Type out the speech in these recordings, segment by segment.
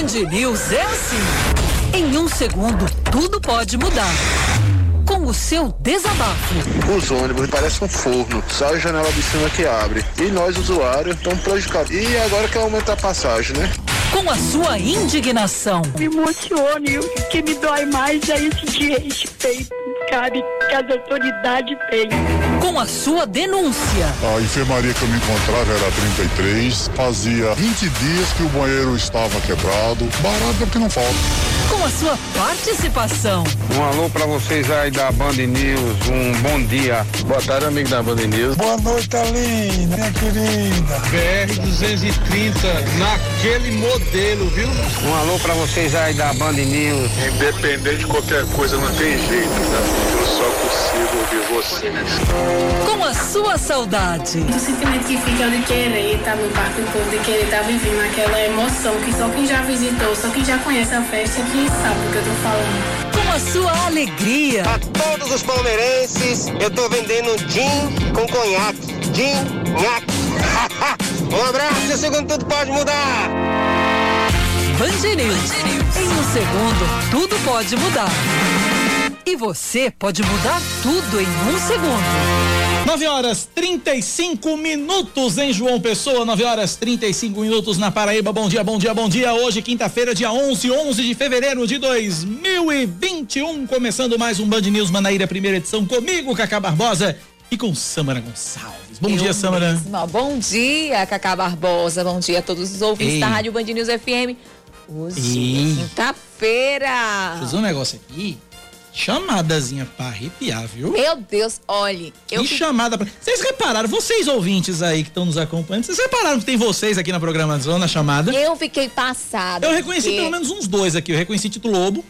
Band News é assim. Em um segundo, tudo pode mudar. Com o seu desabafo. Os ônibus parecem um forno, só a janela de cima que abre. E nós, usuários, estamos prejudicados. E agora quer aumentar a passagem, né? Com a sua indignação. Me emociona e o que me dói mais é esse desrespeito, sabe, que as autoridades têm. Com a sua denúncia. A enfermaria que eu me encontrava era 33. Fazia 20 dias que o banheiro estava quebrado. Barato é o que não falta. Com a sua participação. Um alô pra vocês aí da Band News. Um bom dia. Boa tarde, amigo da Band News. Boa noite, Aline, minha querida. BR 230, naquele modelo, viu? Um alô pra vocês aí da Band News. Independente de qualquer coisa, não tem jeito, né? Eu só consigo ouvir vocês. Com a sua saudade. O sentimento que fica de querer estar no parque do povo, de querer estar vivendo aquela emoção que só quem já visitou, só quem já conhece a festa que sabe do que eu tô falando. Com a sua alegria. A todos os palmeirenses, eu tô vendendo gin com conhaque. Gin, nhaque. um abraço e o segundo tudo pode mudar. Band News. Em um segundo, tudo pode mudar. E você pode mudar tudo em um segundo. 9 horas 35 minutos em João Pessoa, 9 horas 35 minutos na Paraíba. Bom dia, bom dia, bom dia. Hoje, quinta-feira, dia 11, 11 de fevereiro de 2021. Começando mais um Band News Manaíra, primeira edição, comigo, Cacá Barbosa e com Samara Gonçalves. Bom Eu dia, Samara. mesma. Bom dia, Cacá Barbosa. Bom dia a todos os ouvintes Ei. da Rádio Band News FM. Hoje, Ei. quinta-feira. Dizer um negócio aqui. Chamadazinha pra arrepiar, viu? Meu Deus, olhe, eu Que chamada pra... Vocês repararam, vocês ouvintes aí que estão nos acompanhando, vocês repararam que tem vocês aqui na programação, na chamada? eu fiquei passada. Eu reconheci porque- pelo menos uns dois aqui. Eu reconheci Tito Lobo,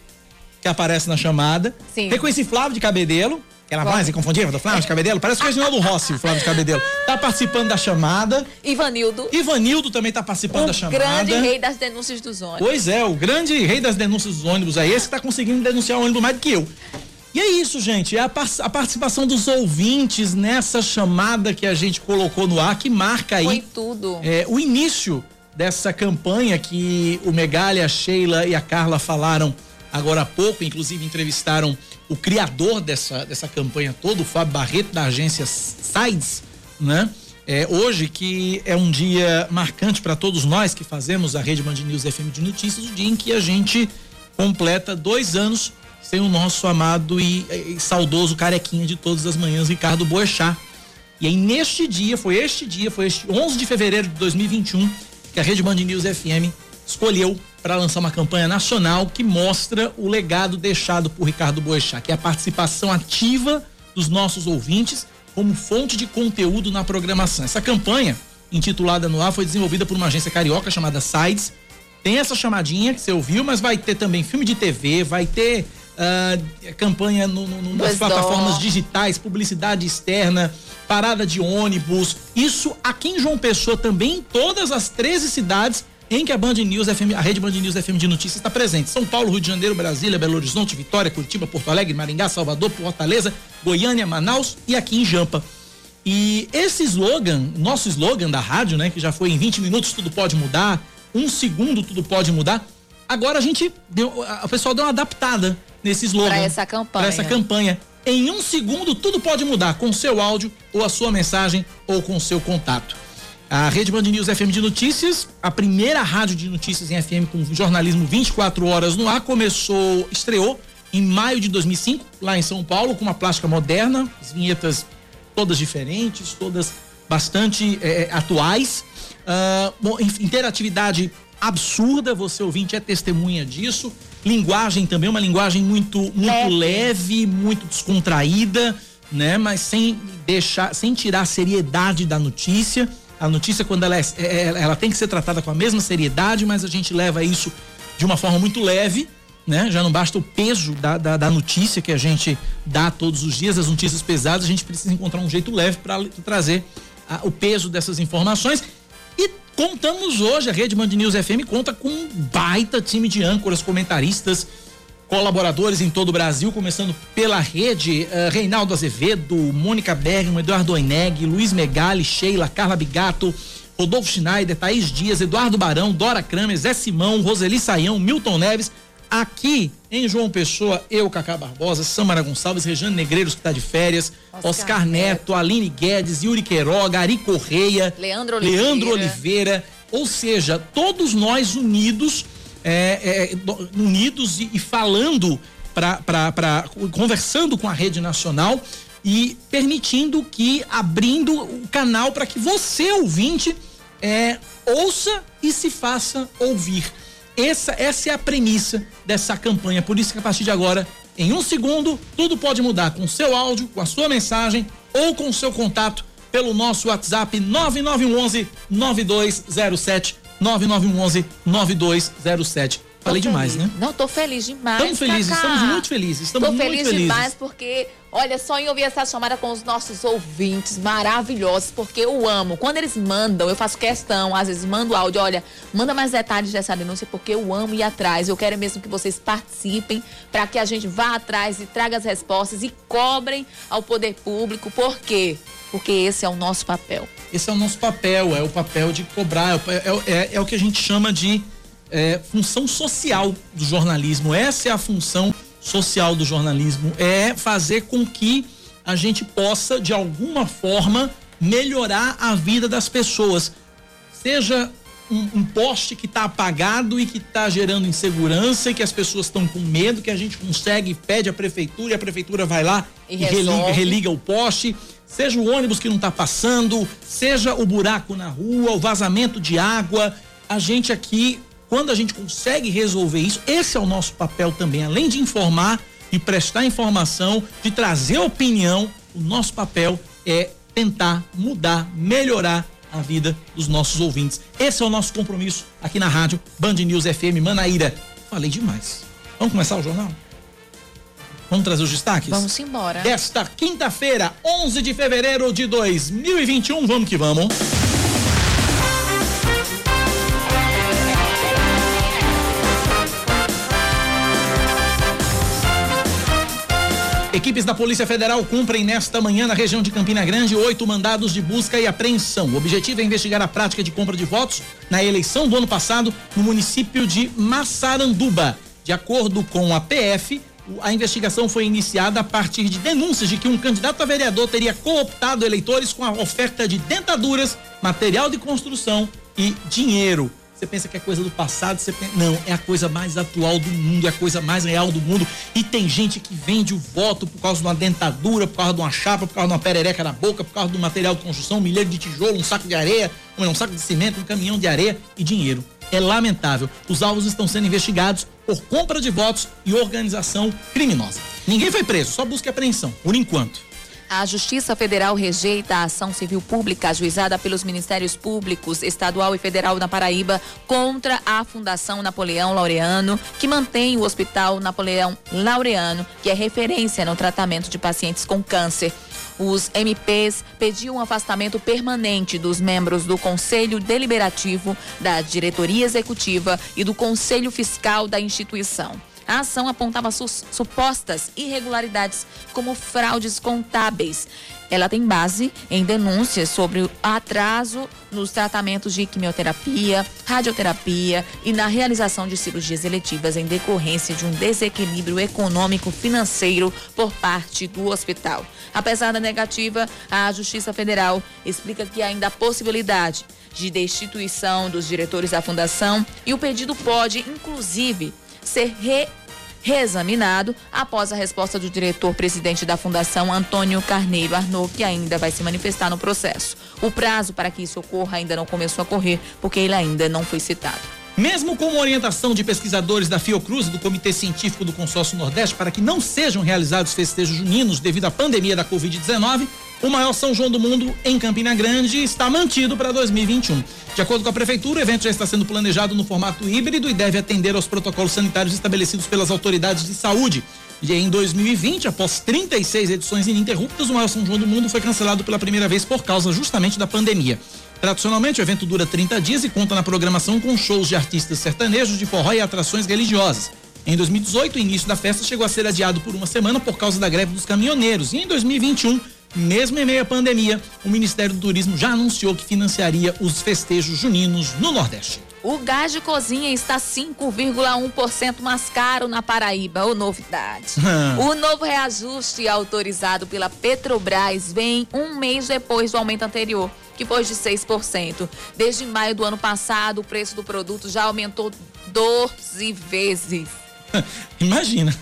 que aparece na chamada. Sim. Reconheci Flávio de Cabedelo. Aquela voz inconfundível do Flávio de Cabedelo. Parece o Reginaldo Rossi, o Flávio de Cabedelo. Tá participando da chamada. Ivanildo, Ivanildo também tá participando da o chamada. grande rei das denúncias dos ônibus. Pois é, o grande rei das denúncias dos ônibus aí, esse que tá conseguindo denunciar o ônibus mais do que eu. E é isso, gente. É a, par- a participação dos ouvintes nessa chamada que a gente colocou no ar, que marca aí Foi tudo. é, o início dessa campanha que o Megalha, a Sheila e a Carla falaram agora há pouco, inclusive entrevistaram o criador dessa, dessa campanha toda, o Fábio Barreto, da agência Sides, né? É, hoje, que é um dia marcante para todos nós que fazemos a Rede Band News FM de Notícias, o dia em que a gente completa dois anos sem o nosso amado e, e saudoso carequinha de todas as manhãs, Ricardo Boechat. E aí, neste dia, foi este dia, foi este 11 de fevereiro de 2021, que a Rede Band News FM escolheu para lançar uma campanha nacional que mostra o legado deixado por Ricardo Boechat, que é a participação ativa dos nossos ouvintes como fonte de conteúdo na programação. Essa campanha, intitulada no ar, foi desenvolvida por uma agência carioca chamada Sides. Tem essa chamadinha que você ouviu, mas vai ter também filme de TV, vai ter ah, campanha no- no- no- nas plataformas digitais, publicidade externa, parada de ônibus. Isso aqui em João Pessoa também, em todas as 13 cidades em que a Band News FM, a rede Band News FM de notícias está presente. São Paulo, Rio de Janeiro, Brasília, Belo Horizonte, Vitória, Curitiba, Porto Alegre, Maringá, Salvador, Fortaleza, Goiânia, Manaus e aqui em Jampa. E esse slogan, nosso slogan da rádio, né, que já foi em 20 minutos tudo pode mudar, um segundo tudo pode mudar. Agora a gente deu, a- o pessoal deu uma adaptada nesse slogan. Pra essa campanha. Pra essa campanha. Em um segundo tudo pode mudar com seu áudio ou a sua mensagem ou com seu contato. A Rede Band News FM de Notícias, a primeira rádio de notícias em FM com jornalismo 24 horas no ar, começou, estreou em maio de 2005, lá em São Paulo, com uma plástica moderna, as vinhetas todas diferentes, todas bastante eh, atuais. Ah, bom, interatividade absurda, você ouvinte é testemunha disso. Linguagem também, uma linguagem muito, muito leve, muito descontraída, né? Mas sem deixar, sem tirar a seriedade da notícia. A notícia, quando ela, é, é- ela tem que ser tratada com a mesma seriedade, mas a gente leva isso de uma forma muito leve, né? Já não basta o peso da, da, da notícia que a gente dá todos os dias, as notícias pesadas, a gente precisa encontrar um jeito leve para trazer ah, o peso dessas informações. E contamos hoje, a Rede Band News FM conta com um baita time de âncoras, comentaristas, colaboradores em todo o Brasil, começando pela rede, eh, Reinaldo Azevedo, Mônica Bergman, Eduardo Oineg, Luiz Megali, Sheila, Carla Bigato, Rodolfo Schneider, Thaís Dias, Eduardo Barão, Dora Kramer, Zé Simão, Roseli Saião, Milton Neves. Aqui em João Pessoa, eu, Cacá Barbosa, Samara Gonçalves, Rejane Negreiros, que está de férias, Oscar, Oscar Neto, Neto, Aline Guedes, Yuri Queiroga, Ari Correia, Leandro Oliveira. Leandro Oliveira. Ou seja, todos nós unidos, é, é, unidos e, e falando, para conversando com a rede nacional e permitindo que, abrindo o canal para que você, ouvinte, é, ouça e se faça ouvir. Essa, essa é a premissa dessa campanha. Por isso que a partir de agora, em um segundo, tudo pode mudar com seu áudio, com a sua mensagem ou com o seu contato pelo nosso WhatsApp 9911 9207 9911 9207. Falei demais, né? Não, tô feliz demais. Estamos felizes, Cacá. estamos muito felizes. Estamos tô muito feliz felizes. demais porque, olha, só em ouvir essa chamada com os nossos ouvintes maravilhosos, porque eu amo. Quando eles mandam, eu faço questão, às vezes mando áudio, olha, manda mais detalhes dessa denúncia, porque eu amo ir atrás. Eu quero mesmo que vocês participem para que a gente vá atrás e traga as respostas e cobrem ao poder público. Por quê? Porque esse é o nosso papel. Esse é o nosso papel, é o papel de cobrar, é, é, é o que a gente chama de é, função social do jornalismo. Essa é a função do jornalismo, é fazer com que a gente possa, de alguma forma, melhorar a vida das pessoas. Seja um, um poste que está apagado e que está gerando insegurança e que as pessoas estão com medo, que a gente consegue, pede à prefeitura e a prefeitura vai lá e, e religa, religa o poste seja o ônibus que não está passando, seja o buraco na rua, o vazamento de água. A gente aqui, quando a gente consegue resolver isso, esse é o nosso papel também, além de informar, de prestar informação, de trazer opinião, o nosso papel é tentar mudar, melhorar a vida dos nossos ouvintes. Esse é o nosso compromisso aqui na rádio Band News FM Manaíra. Falei demais. Vamos começar o jornal? Vamos trazer os destaques? Vamos embora. Desta quinta-feira, 11 de fevereiro de 2021, vamos que vamos. Equipes da Polícia Federal cumprem nesta manhã na região de Campina Grande oito mandados de busca e apreensão. O objetivo é investigar a prática de compra de votos na eleição do ano passado no município de Massaranduba. De acordo com a PF, a investigação foi iniciada a partir de denúncias de que um candidato a vereador teria cooptado eleitores com a oferta de dentaduras, material de construção e dinheiro. Você pensa que é coisa do passado, você pensa, não, é a coisa mais atual do mundo, é a coisa mais real do mundo. E tem gente que vende o voto por causa de uma dentadura, por causa de uma chapa, por causa de uma perereca na boca, por causa do material de construção, um milheiro de tijolo, um saco de areia, um saco de cimento, um caminhão de areia e dinheiro. É lamentável. Os alvos estão sendo investigados por compra de votos e organização criminosa. Ninguém foi preso, só busca apreensão, por enquanto. A Justiça Federal rejeita a ação civil pública ajuizada pelos Ministérios Públicos Estadual e Federal na Paraíba contra a Fundação Napoleão Laureano, que mantém o Hospital Napoleão Laureano, que é referência no tratamento de pacientes com câncer. Os MPs pediam um afastamento permanente dos membros do Conselho Deliberativo, da Diretoria Executiva e do Conselho Fiscal da instituição. A ação apontava supostas irregularidades como fraudes contábeis. Ela tem base em denúncias sobre o atraso nos tratamentos de quimioterapia, radioterapia e na realização de cirurgias eletivas em decorrência de um desequilíbrio econômico financeiro por parte do hospital. Apesar da negativa, a Justiça Federal explica que ainda há possibilidade de destituição dos diretores da fundação e o pedido pode, inclusive, ser reexaminado após a resposta do diretor-presidente da Fundação, Antônio Carneiro Arnaud, que ainda vai se manifestar no processo. O prazo para que isso ocorra ainda não começou a correr, porque ele ainda não foi citado. Mesmo com uma orientação de pesquisadores da Fiocruz e do Comitê Científico do Consórcio Nordeste para que não sejam realizados festejos juninos devido à pandemia da Covid-19, o maior São João do mundo em Campina Grande está mantido para 2021. De acordo com a prefeitura, o evento já está sendo planejado no formato híbrido e deve atender aos protocolos sanitários estabelecidos pelas autoridades de saúde. E em 2020, após 36 edições ininterruptas, o maior São João do mundo foi cancelado pela primeira vez por causa justamente da pandemia. Tradicionalmente, o evento dura 30 dias e conta na programação com shows de artistas sertanejos, de forró e atrações religiosas. Em 2018, o início da festa chegou a ser adiado por uma semana por causa da greve dos caminhoneiros. E em 2021, mesmo em meio à pandemia, o Ministério do Turismo já anunciou que financiaria os festejos juninos no Nordeste. O gás de cozinha está 5,1% mais caro na Paraíba. Ô, novidade. o novo reajuste autorizado pela Petrobras vem um mês depois do aumento anterior, que foi de 6%. Desde maio do ano passado, o preço do produto já aumentou 12 vezes. Imagina.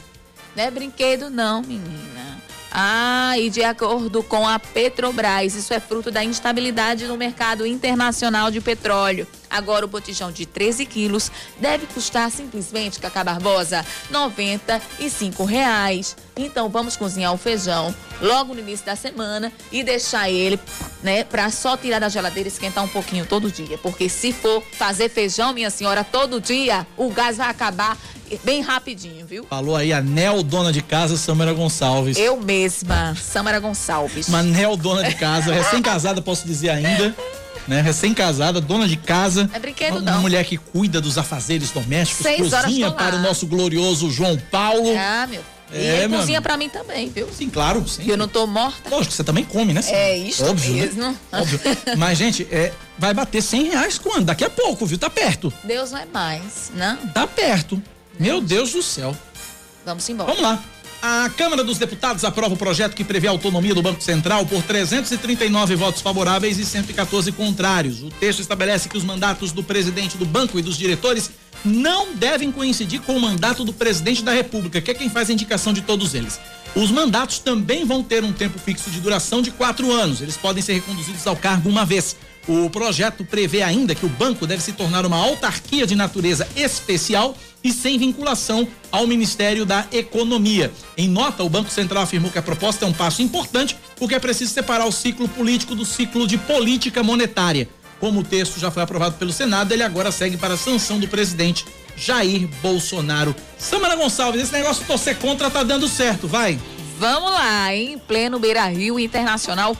Não é brinquedo, não, menina. Ah, e de acordo com a Petrobras, isso é fruto da instabilidade no mercado internacional de petróleo. Agora o botijão de 13 quilos deve custar simplesmente, Cacá Barbosa, 95 reais. Então vamos cozinhar o feijão logo no início da semana e deixar ele, né, para só tirar da geladeira e esquentar um pouquinho todo dia. Porque se for fazer feijão, minha senhora, todo dia, o gás vai acabar bem rapidinho, viu? Falou aí a Nel, dona de casa, Samara Gonçalves. Eu mesma, Samara Gonçalves. Uma Nel, dona de casa, recém-casada, posso dizer ainda. Né, recém-casada, dona de casa. É brinquedo uma, não. Uma mulher que cuida dos afazeres domésticos, Seis cozinha para o nosso glorioso João Paulo. Ah, meu. E É, ele meu cozinha amigo. pra mim também, viu? Sim, claro. Sim. Eu não tô morta. Lógico, você também come, né? Samara? É isso Óbvio, né? mesmo. Óbvio. Mas, gente, é, vai bater 100 reais quando? Daqui a pouco, viu? Tá perto. Deus não é mais, não? Tá perto. Meu Deus do céu. Vamos embora. Vamos lá. A Câmara dos Deputados aprova o projeto que prevê a autonomia do Banco Central por 339 votos favoráveis e 114 contrários. O texto estabelece que os mandatos do presidente do banco e dos diretores não devem coincidir com o mandato do presidente da República, que é quem faz a indicação de todos eles. Os mandatos também vão ter um tempo fixo de duração de quatro anos. Eles podem ser reconduzidos ao cargo uma vez. O projeto prevê ainda que o banco deve se tornar uma autarquia de natureza especial e sem vinculação ao Ministério da Economia. Em nota, o Banco Central afirmou que a proposta é um passo importante porque é preciso separar o ciclo político do ciclo de política monetária. Como o texto já foi aprovado pelo Senado, ele agora segue para a sanção do presidente Jair Bolsonaro. Samara Gonçalves, esse negócio de torcer contra tá dando certo, vai. Vamos lá, em pleno Beira Rio Internacional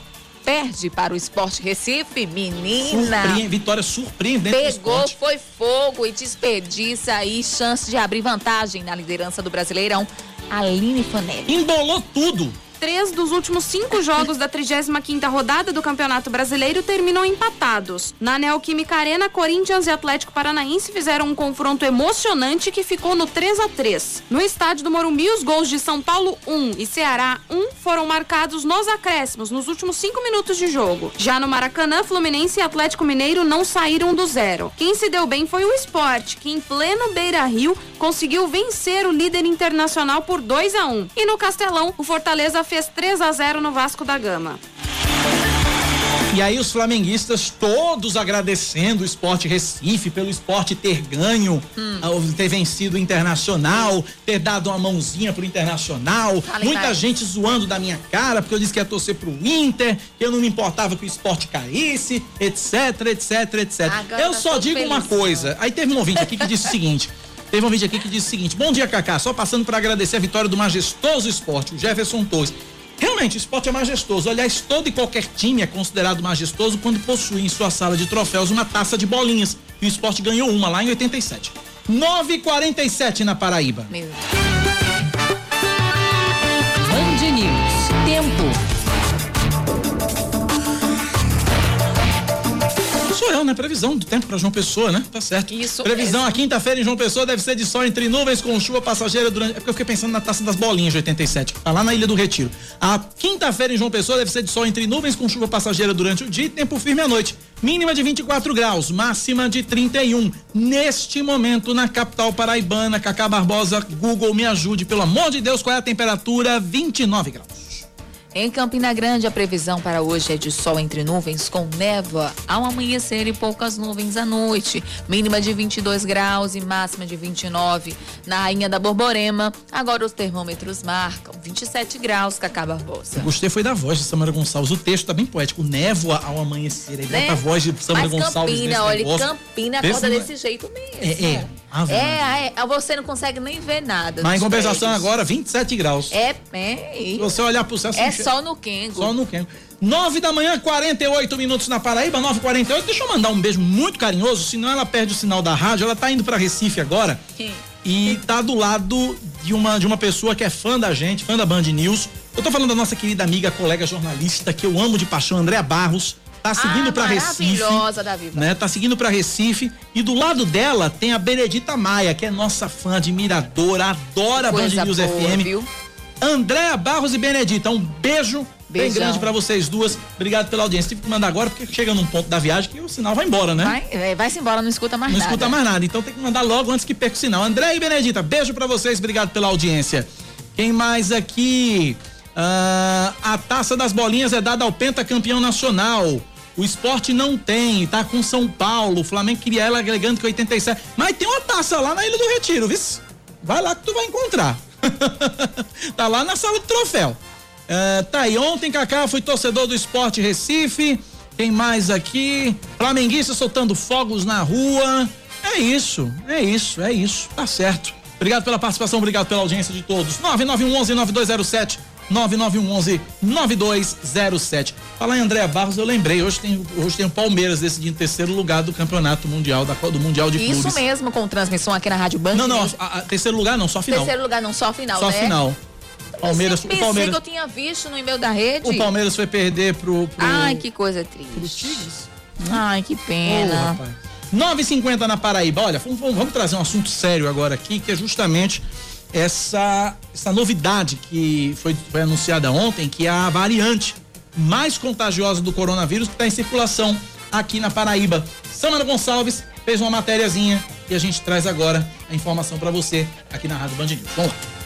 perde para o Esporte Recife, menina. Surpre... Vitória surpreendente. Pegou, foi fogo e desperdiça aí chance de abrir vantagem na liderança do Brasileirão. Aline Fanelli. Embolou tudo. Três dos últimos cinco jogos da 35ª rodada do Campeonato Brasileiro terminam empatados. Na Neoquímica Arena, Corinthians e Atlético Paranaense fizeram um confronto emocionante que ficou no 3 a 3 No estádio do Morumbi, os gols de São Paulo 1 e Ceará 1 foram marcados nos acréscimos, nos últimos cinco minutos de jogo. Já no Maracanã, Fluminense e Atlético Mineiro não saíram do zero. Quem se deu bem foi o esporte, que em pleno Beira-Rio conseguiu vencer o líder internacional por 2 a 1 E no Castelão, o Fortaleza fez 3 a 0 no Vasco da Gama. E aí os flamenguistas todos agradecendo o Esporte Recife pelo esporte ter ganho, ah, ter vencido o Internacional, ter dado uma mãozinha pro Internacional. Muita gente zoando da minha cara porque eu disse que ia torcer pro Inter, que eu não me importava que o esporte caísse, etc, etc, etc. Agora eu tá só digo uma felizão. coisa. Aí teve um ouvinte aqui que disse o seguinte. Teve um vídeo aqui que disse o seguinte: Bom dia, Cacá. Só passando para agradecer a vitória do majestoso esporte, o Jefferson Torres. Realmente, o esporte é majestoso. Aliás, todo e qualquer time é considerado majestoso quando possui em sua sala de troféus uma taça de bolinhas. E o esporte ganhou uma lá em 87. 9h47 na Paraíba. Meu. Band News. Tempo. Sou eu, né? Previsão do tempo para João Pessoa, né? Tá certo. Isso Previsão, mesmo. a quinta-feira em João Pessoa deve ser de sol entre nuvens com chuva passageira durante. É porque eu fiquei pensando na taça das bolinhas de 87, que tá lá na Ilha do Retiro. A quinta-feira em João Pessoa deve ser de sol entre nuvens com chuva passageira durante o dia e tempo firme à noite. Mínima de 24 graus, máxima de 31. Neste momento, na capital paraibana, Cacá Barbosa, Google, me ajude, pelo amor de Deus, qual é a temperatura? 29 graus. Em Campina Grande, a previsão para hoje é de sol entre nuvens com névoa ao amanhecer e poucas nuvens à noite. Mínima de 22 graus e máxima de 29. Na Rainha da Borborema, agora os termômetros marcam 27 graus, Cacá Barbosa. Eu gostei foi da voz de Samara Gonçalves. O texto tá bem poético. Névoa ao amanhecer. Aí Né? bota a voz de Samara Mas Gonçalves Campina, olha, negócio. Campina acorda é- desse jeito mesmo. É, é. É, é, você não consegue nem ver nada. Mas em compensação prédios. agora, 27 graus. É, é. Se você olhar pro céu, você É enxerga- sol no Kengo. Só no Kengo. 9 da manhã, 48 minutos na Paraíba, 9h48. Deixa eu mandar um beijo muito carinhoso, senão ela perde o sinal da rádio. Ela tá indo pra Recife agora e tá do lado de uma, de uma pessoa que é fã da gente, fã da Band News. Eu tô falando da nossa querida amiga, colega jornalista, que eu amo de paixão, Andréa Barros. Tá seguindo ah, pra Recife. Maravilhosa, Davi. Né? Tá seguindo pra Recife. E do lado dela tem a Benedita Maia, que é nossa fã, admiradora, adora Band News boa, FM. Viu? Andréa Barros e Benedita, um beijo Beijão. bem grande para vocês duas. Obrigado pela audiência. Tive que mandar agora porque chega num ponto da viagem que o sinal vai embora, né? Vai, é, vai-se embora, não escuta mais não nada. Não escuta mais nada. Então tem que mandar logo antes que perca o sinal. André e Benedita, beijo para vocês. Obrigado pela audiência. Quem mais aqui? Uh, a taça das bolinhas é dada ao pentacampeão nacional. O esporte não tem, tá com São Paulo. O Flamengo queria ela agregando que 87. Mas tem uma taça lá na Ilha do Retiro, viu? Vai lá que tu vai encontrar. tá lá na sala de troféu. Uh, tá aí, ontem Cacá foi torcedor do Esporte Recife. Tem mais aqui? Flamenguista soltando fogos na rua. É isso, é isso, é isso. Tá certo. Obrigado pela participação, obrigado pela audiência de todos. 9911 9207 9911 9207. Falar em Andréa Barros, eu lembrei, hoje tem, hoje tem o Palmeiras decidindo terceiro lugar do Campeonato Mundial, da, do Mundial de Isso Clubes. Isso mesmo, com transmissão aqui na Rádio Band. Não, não, a, a, terceiro lugar não, só final. Terceiro lugar não, só final, só né? Só final. Palmeiras, eu o Palmeiras. que eu tinha visto no e-mail da rede. O Palmeiras foi perder pro. pro Ai, que coisa triste. Pro Tigres? Ai, que pena. Oh, 9,50 na Paraíba. Olha, vamos, vamos, trazer um assunto sério agora aqui, que é justamente essa, essa novidade que foi, foi anunciada ontem, que é a variante mais contagiosa do coronavírus que está em circulação aqui na Paraíba. Samara Gonçalves fez uma matériazinha e a gente traz agora a informação para você aqui na Rádio Band News. Vamos lá.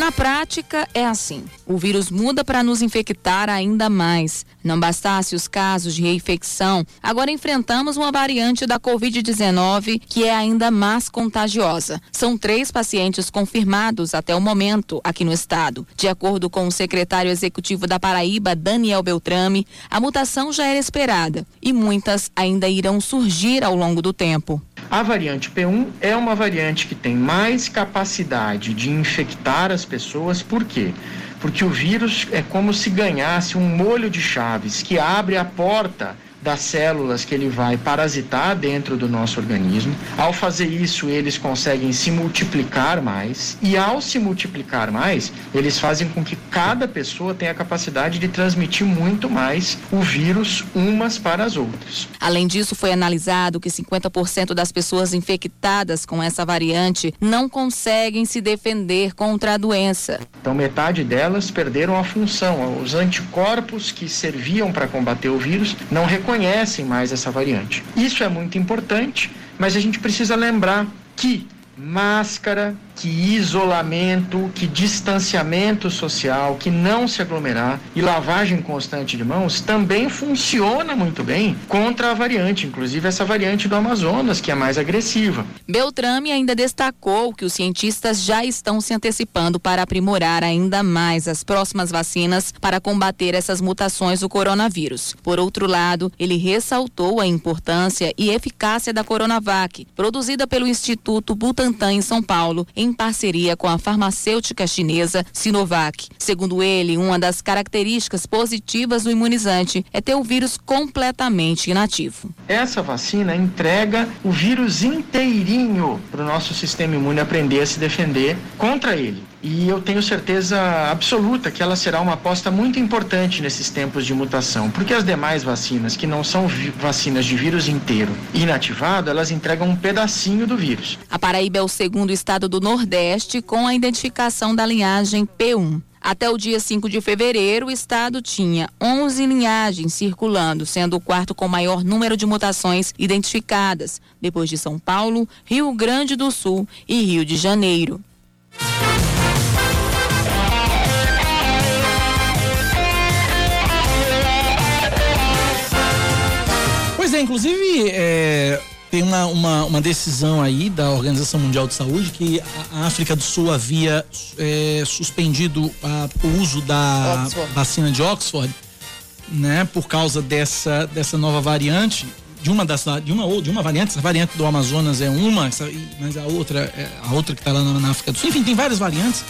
Na prática, é assim: o vírus muda para nos infectar ainda mais. Não bastasse os casos de reinfecção, agora enfrentamos uma variante da Covid-19 que é ainda mais contagiosa. São três pacientes confirmados até o momento aqui no estado. De acordo com o secretário executivo da Paraíba, Daniel Beltrame, a mutação já era esperada e muitas ainda irão surgir ao longo do tempo. A variante P1 é uma variante que tem mais capacidade de infectar as pessoas, por quê? Porque o vírus é como se ganhasse um molho de chaves que abre a porta das células que ele vai parasitar dentro do nosso organismo. Ao fazer isso, eles conseguem se multiplicar mais e ao se multiplicar mais, eles fazem com que cada pessoa tenha a capacidade de transmitir muito mais o vírus umas para as outras. Além disso, foi analisado que 50% das pessoas infectadas com essa variante não conseguem se defender contra a doença. Então, metade delas perderam a função. Os anticorpos que serviam para combater o vírus não reconhecem conhecem mais essa variante. Isso é muito importante, mas a gente precisa lembrar que máscara, que isolamento, que distanciamento social, que não se aglomerar e lavagem constante de mãos também funciona muito bem contra a variante, inclusive essa variante do Amazonas, que é mais agressiva. Beltrame ainda destacou que os cientistas já estão se antecipando para aprimorar ainda mais as próximas vacinas para combater essas mutações do coronavírus. Por outro lado, ele ressaltou a importância e eficácia da Coronavac, produzida pelo Instituto Butantan em São Paulo, em em parceria com a farmacêutica chinesa Sinovac. Segundo ele, uma das características positivas do imunizante é ter o vírus completamente inativo. Essa vacina entrega o vírus inteirinho para o nosso sistema imune aprender a se defender contra ele e eu tenho certeza absoluta que ela será uma aposta muito importante nesses tempos de mutação, porque as demais vacinas, que não são vacinas de vírus inteiro inativado, elas entregam um pedacinho do vírus. A Paraíba é o segundo estado do Nordeste com a identificação da linhagem P1. Até o dia 5 de fevereiro, o estado tinha 11 linhagens circulando, sendo o quarto com maior número de mutações identificadas, depois de São Paulo, Rio Grande do Sul e Rio de Janeiro. É, inclusive é, tem uma, uma, uma, decisão aí da Organização Mundial de Saúde que a África do Sul havia é, suspendido a, o uso da Oxford. vacina de Oxford, né, por causa dessa, dessa nova variante. De uma das de uma de uma variante, essa variante do Amazonas é uma, essa, mas a outra é a outra que está lá na, na África do Sul. Enfim, tem várias variantes.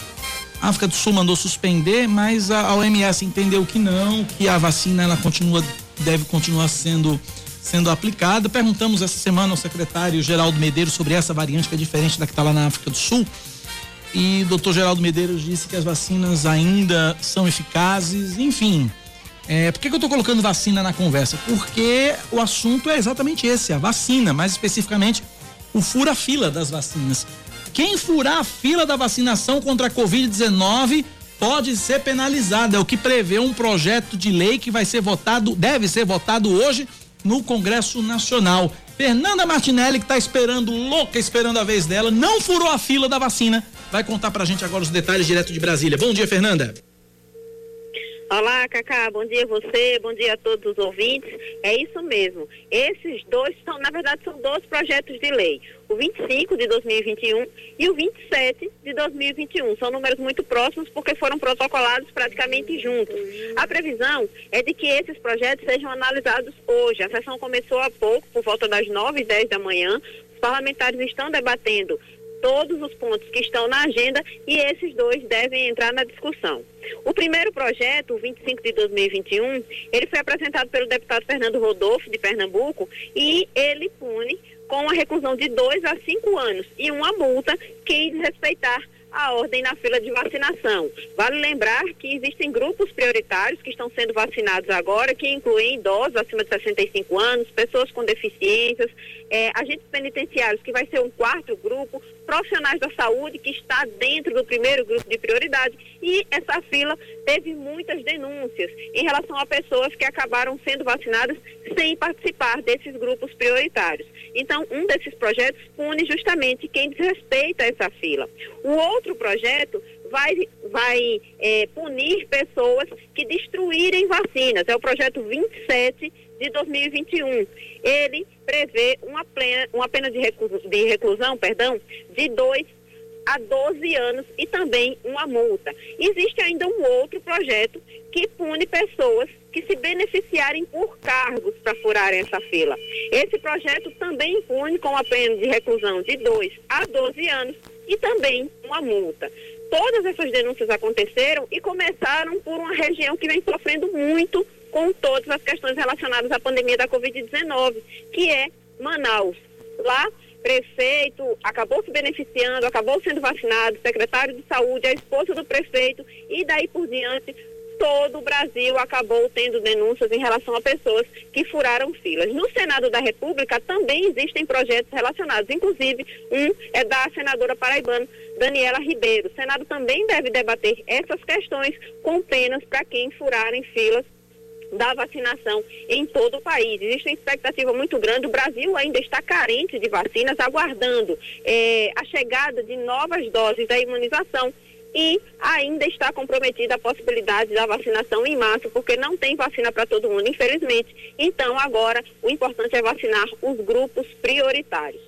A África do Sul mandou suspender, mas a, a OMS entendeu que não, que a vacina ela continua deve continuar sendo sendo aplicada. Perguntamos essa semana ao secretário Geraldo Medeiros sobre essa variante que é diferente da que está lá na África do Sul. e o doutor Geraldo Medeiros disse que as vacinas ainda são eficazes, enfim. É, por que, que eu estou colocando vacina na conversa? Porque o assunto é exatamente esse, a vacina, mais especificamente o fura-fila das vacinas. Quem furar a fila da vacinação contra a Covid-19 pode ser penalizado. É o que prevê um projeto de lei que vai ser votado, deve ser votado hoje no Congresso Nacional. Fernanda Martinelli, que está esperando, louca, esperando a vez dela, não furou a fila da vacina. Vai contar pra gente agora os detalhes direto de Brasília. Bom dia, Fernanda. Olá, Cacá, bom dia a você, bom dia a todos os ouvintes. É isso mesmo. Esses dois são, na verdade, são dois projetos de lei. O 25 de 2021 e o 27 de 2021. São números muito próximos porque foram protocolados praticamente juntos. A previsão é de que esses projetos sejam analisados hoje. A sessão começou há pouco, por volta das 9 e 10 da manhã. Os parlamentares estão debatendo todos os pontos que estão na agenda e esses dois devem entrar na discussão. O primeiro projeto, o 25 de 2021, ele foi apresentado pelo deputado Fernando Rodolfo, de Pernambuco, e ele pune com a reclusão de dois a cinco anos e uma multa que desrespeitar a ordem na fila de vacinação. Vale lembrar que existem grupos prioritários que estão sendo vacinados agora, que incluem idosos acima de 65 anos, pessoas com deficiências, é, agentes penitenciários, que vai ser um quarto grupo, profissionais da saúde, que está dentro do primeiro grupo de prioridade. E essa fila teve muitas denúncias em relação a pessoas que acabaram sendo vacinadas sem participar desses grupos prioritários. Então, um desses projetos pune justamente quem desrespeita essa fila. O outro projeto vai, vai é, punir pessoas que destruírem vacinas. É o projeto 27 de 2021. Ele prevê uma, plena, uma pena de reclusão, de reclusão perdão, de dois a 12 anos e também uma multa. Existe ainda um outro projeto que pune pessoas que se beneficiarem por cargos para furarem essa fila. Esse projeto também pune com a pena de reclusão de 2 a 12 anos e também uma multa. Todas essas denúncias aconteceram e começaram por uma região que vem sofrendo muito com todas as questões relacionadas à pandemia da Covid-19, que é Manaus. Lá prefeito acabou se beneficiando, acabou sendo vacinado, secretário de saúde, a esposa do prefeito e daí por diante todo o Brasil acabou tendo denúncias em relação a pessoas que furaram filas. No Senado da República também existem projetos relacionados, inclusive um é da senadora paraibana Daniela Ribeiro. O Senado também deve debater essas questões com penas para quem furarem filas da vacinação em todo o país. Existe uma expectativa muito grande. O Brasil ainda está carente de vacinas, aguardando eh, a chegada de novas doses da imunização e ainda está comprometida a possibilidade da vacinação em março, porque não tem vacina para todo mundo, infelizmente. Então, agora, o importante é vacinar os grupos prioritários.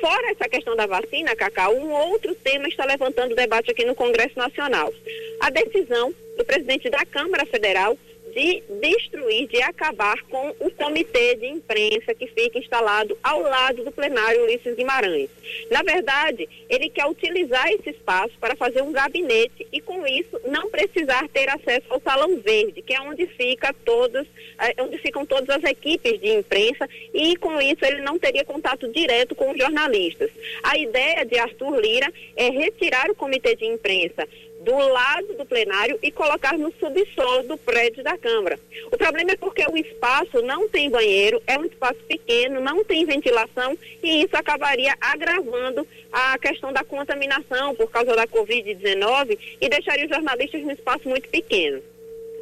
Fora essa questão da vacina, Cacau, um outro tema está levantando debate aqui no Congresso Nacional. A decisão do presidente da Câmara Federal de destruir, de acabar com o comitê de imprensa que fica instalado ao lado do plenário Ulisses Guimarães. Na verdade, ele quer utilizar esse espaço para fazer um gabinete e, com isso, não precisar ter acesso ao Salão Verde, que é onde, fica todas, é onde ficam todas as equipes de imprensa, e, com isso, ele não teria contato direto com os jornalistas. A ideia de Arthur Lira é retirar o comitê de imprensa do lado do plenário e colocar no subsolo do prédio da Câmara. O problema é porque o espaço não tem banheiro, é um espaço pequeno, não tem ventilação e isso acabaria agravando a questão da contaminação por causa da Covid-19 e deixaria os jornalistas num espaço muito pequeno.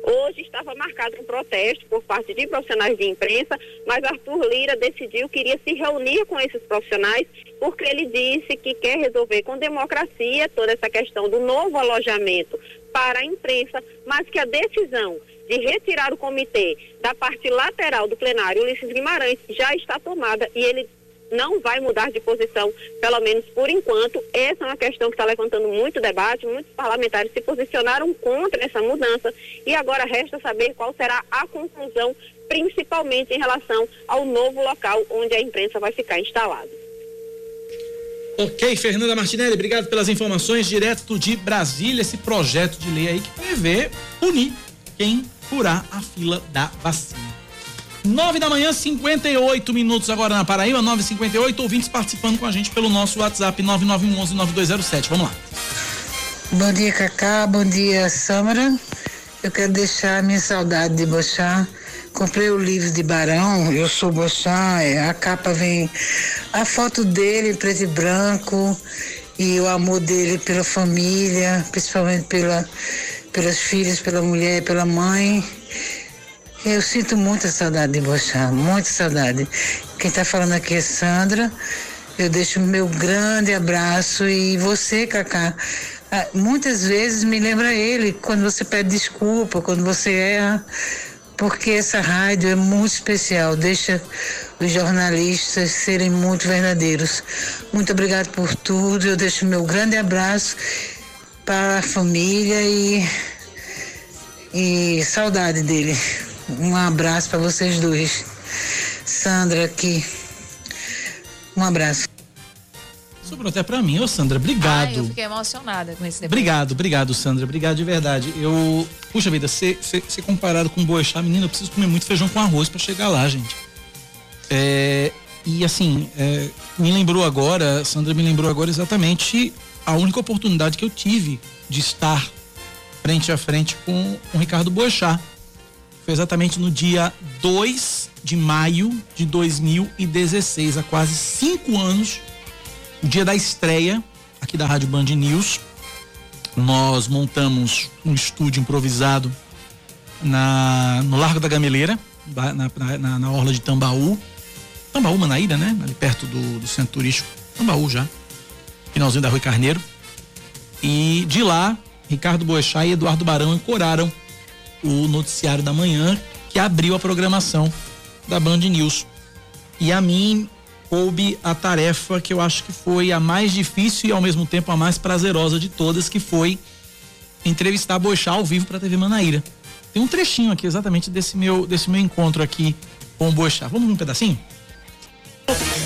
Hoje estava marcado um protesto por parte de profissionais de imprensa, mas Arthur Lira decidiu que iria se reunir com esses profissionais, porque ele disse que quer resolver com democracia toda essa questão do novo alojamento para a imprensa, mas que a decisão de retirar o comitê da parte lateral do plenário Ulisses Guimarães já está tomada e ele não vai mudar de posição, pelo menos por enquanto. Essa é uma questão que está levantando muito debate, muitos parlamentares se posicionaram contra essa mudança e agora resta saber qual será a conclusão, principalmente em relação ao novo local onde a imprensa vai ficar instalada. Ok, Fernanda Martinelli, obrigado pelas informações direto de Brasília, esse projeto de lei aí que prevê punir quem furar a fila da vacina. 9 da manhã, 58 minutos agora na Paraíba, 9h58. Ouvintes participando com a gente pelo nosso WhatsApp 9911-9207. Vamos lá. Bom dia, Cacá. Bom dia, Samara. Eu quero deixar minha saudade de Bochá. Comprei o livro de Barão, Eu Sou Bochá. é, A capa vem a foto dele em preto e branco e o amor dele pela família, principalmente pela, pelas filhas, pela mulher, pela mãe. Eu sinto muita saudade de Bochá, muita saudade. Quem está falando aqui é Sandra. Eu deixo meu grande abraço e você, Cacá, ah, muitas vezes me lembra ele quando você pede desculpa, quando você erra, porque essa rádio é muito especial, deixa os jornalistas serem muito verdadeiros. Muito obrigado por tudo. Eu deixo meu grande abraço para a família e, e saudade dele. Um abraço para vocês dois. Sandra aqui. Um abraço. Sobrou até pra mim, ô Sandra, obrigado. Ai, eu fiquei emocionada com esse depoimento. Obrigado, obrigado, Sandra. Obrigado de verdade. Eu. Puxa vida, ser comparado com boechat, menina, eu preciso comer muito feijão com arroz pra chegar lá, gente. É, e assim, é, me lembrou agora, Sandra me lembrou agora exatamente a única oportunidade que eu tive de estar frente a frente com o Ricardo Boechat. Foi exatamente no dia 2 de maio de 2016, há quase cinco anos o dia da estreia aqui da Rádio Band News, nós montamos um estúdio improvisado na, no Largo da Gameleira, na, na, na orla de Tambaú. Tambaú, Manaíra, né? Ali perto do, do centro turístico. Tambaú já. Finalzinho da Rui Carneiro. E de lá, Ricardo Boechat e Eduardo Barão encoraram o noticiário da manhã que abriu a programação da Band News. E a mim coube a tarefa que eu acho que foi a mais difícil e ao mesmo tempo a mais prazerosa de todas, que foi entrevistar Boixá ao vivo para a TV Manaíra. Tem um trechinho aqui exatamente desse meu desse meu encontro aqui com o Boixá. Vamos um pedacinho?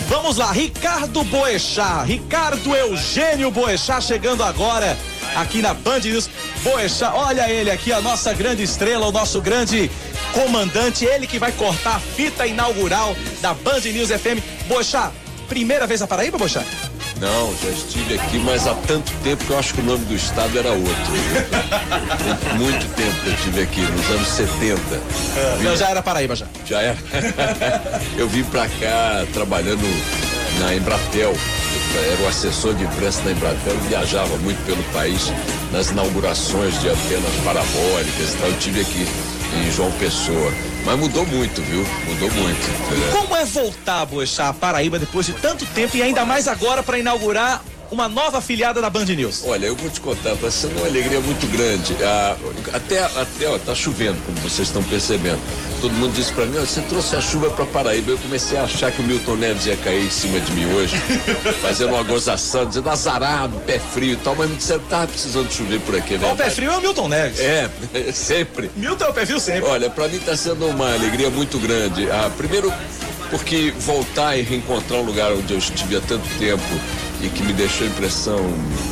Vamos lá, Ricardo Boechat, Ricardo Eugênio Boechat chegando agora aqui na Band News. Boechat, olha ele aqui, a nossa grande estrela, o nosso grande comandante, ele que vai cortar a fita inaugural da Band News FM. Boechat, primeira vez na Paraíba, Boechat? Não, já estive aqui, mas há tanto tempo que eu acho que o nome do estado era outro. Muito tempo que eu estive aqui, nos anos 70. É, Vim... já era Paraíba já. Já era. eu vim pra cá trabalhando na Embratel. Era o assessor de imprensa da Embratel, viajava muito pelo país nas inaugurações de antenas parabólicas e tal. Eu estive aqui em João Pessoa. Mas mudou muito, viu? Mudou muito. Como é voltar, Boechat, a Paraíba depois de tanto tempo e ainda mais agora para inaugurar uma nova afiliada da Band News? Olha, eu vou te contar, tá sendo uma alegria muito grande. Ah, até, até, ó, tá chovendo, como vocês estão percebendo. Todo mundo disse para mim, ó, você trouxe a chuva para Paraíba. Eu comecei a achar que o Milton Neves ia cair em cima de mim hoje, fazendo uma gozação, dizendo azarado, pé frio e tal, mas me disseram que tava precisando chover por aqui, né? O pé frio é o Milton Neves. É, sempre. Milton é o pé frio sempre. Olha, para mim tá sendo uma alegria muito grande. Ah, primeiro, porque voltar e reencontrar um lugar onde eu estive há tanto tempo e que me deixou impressão,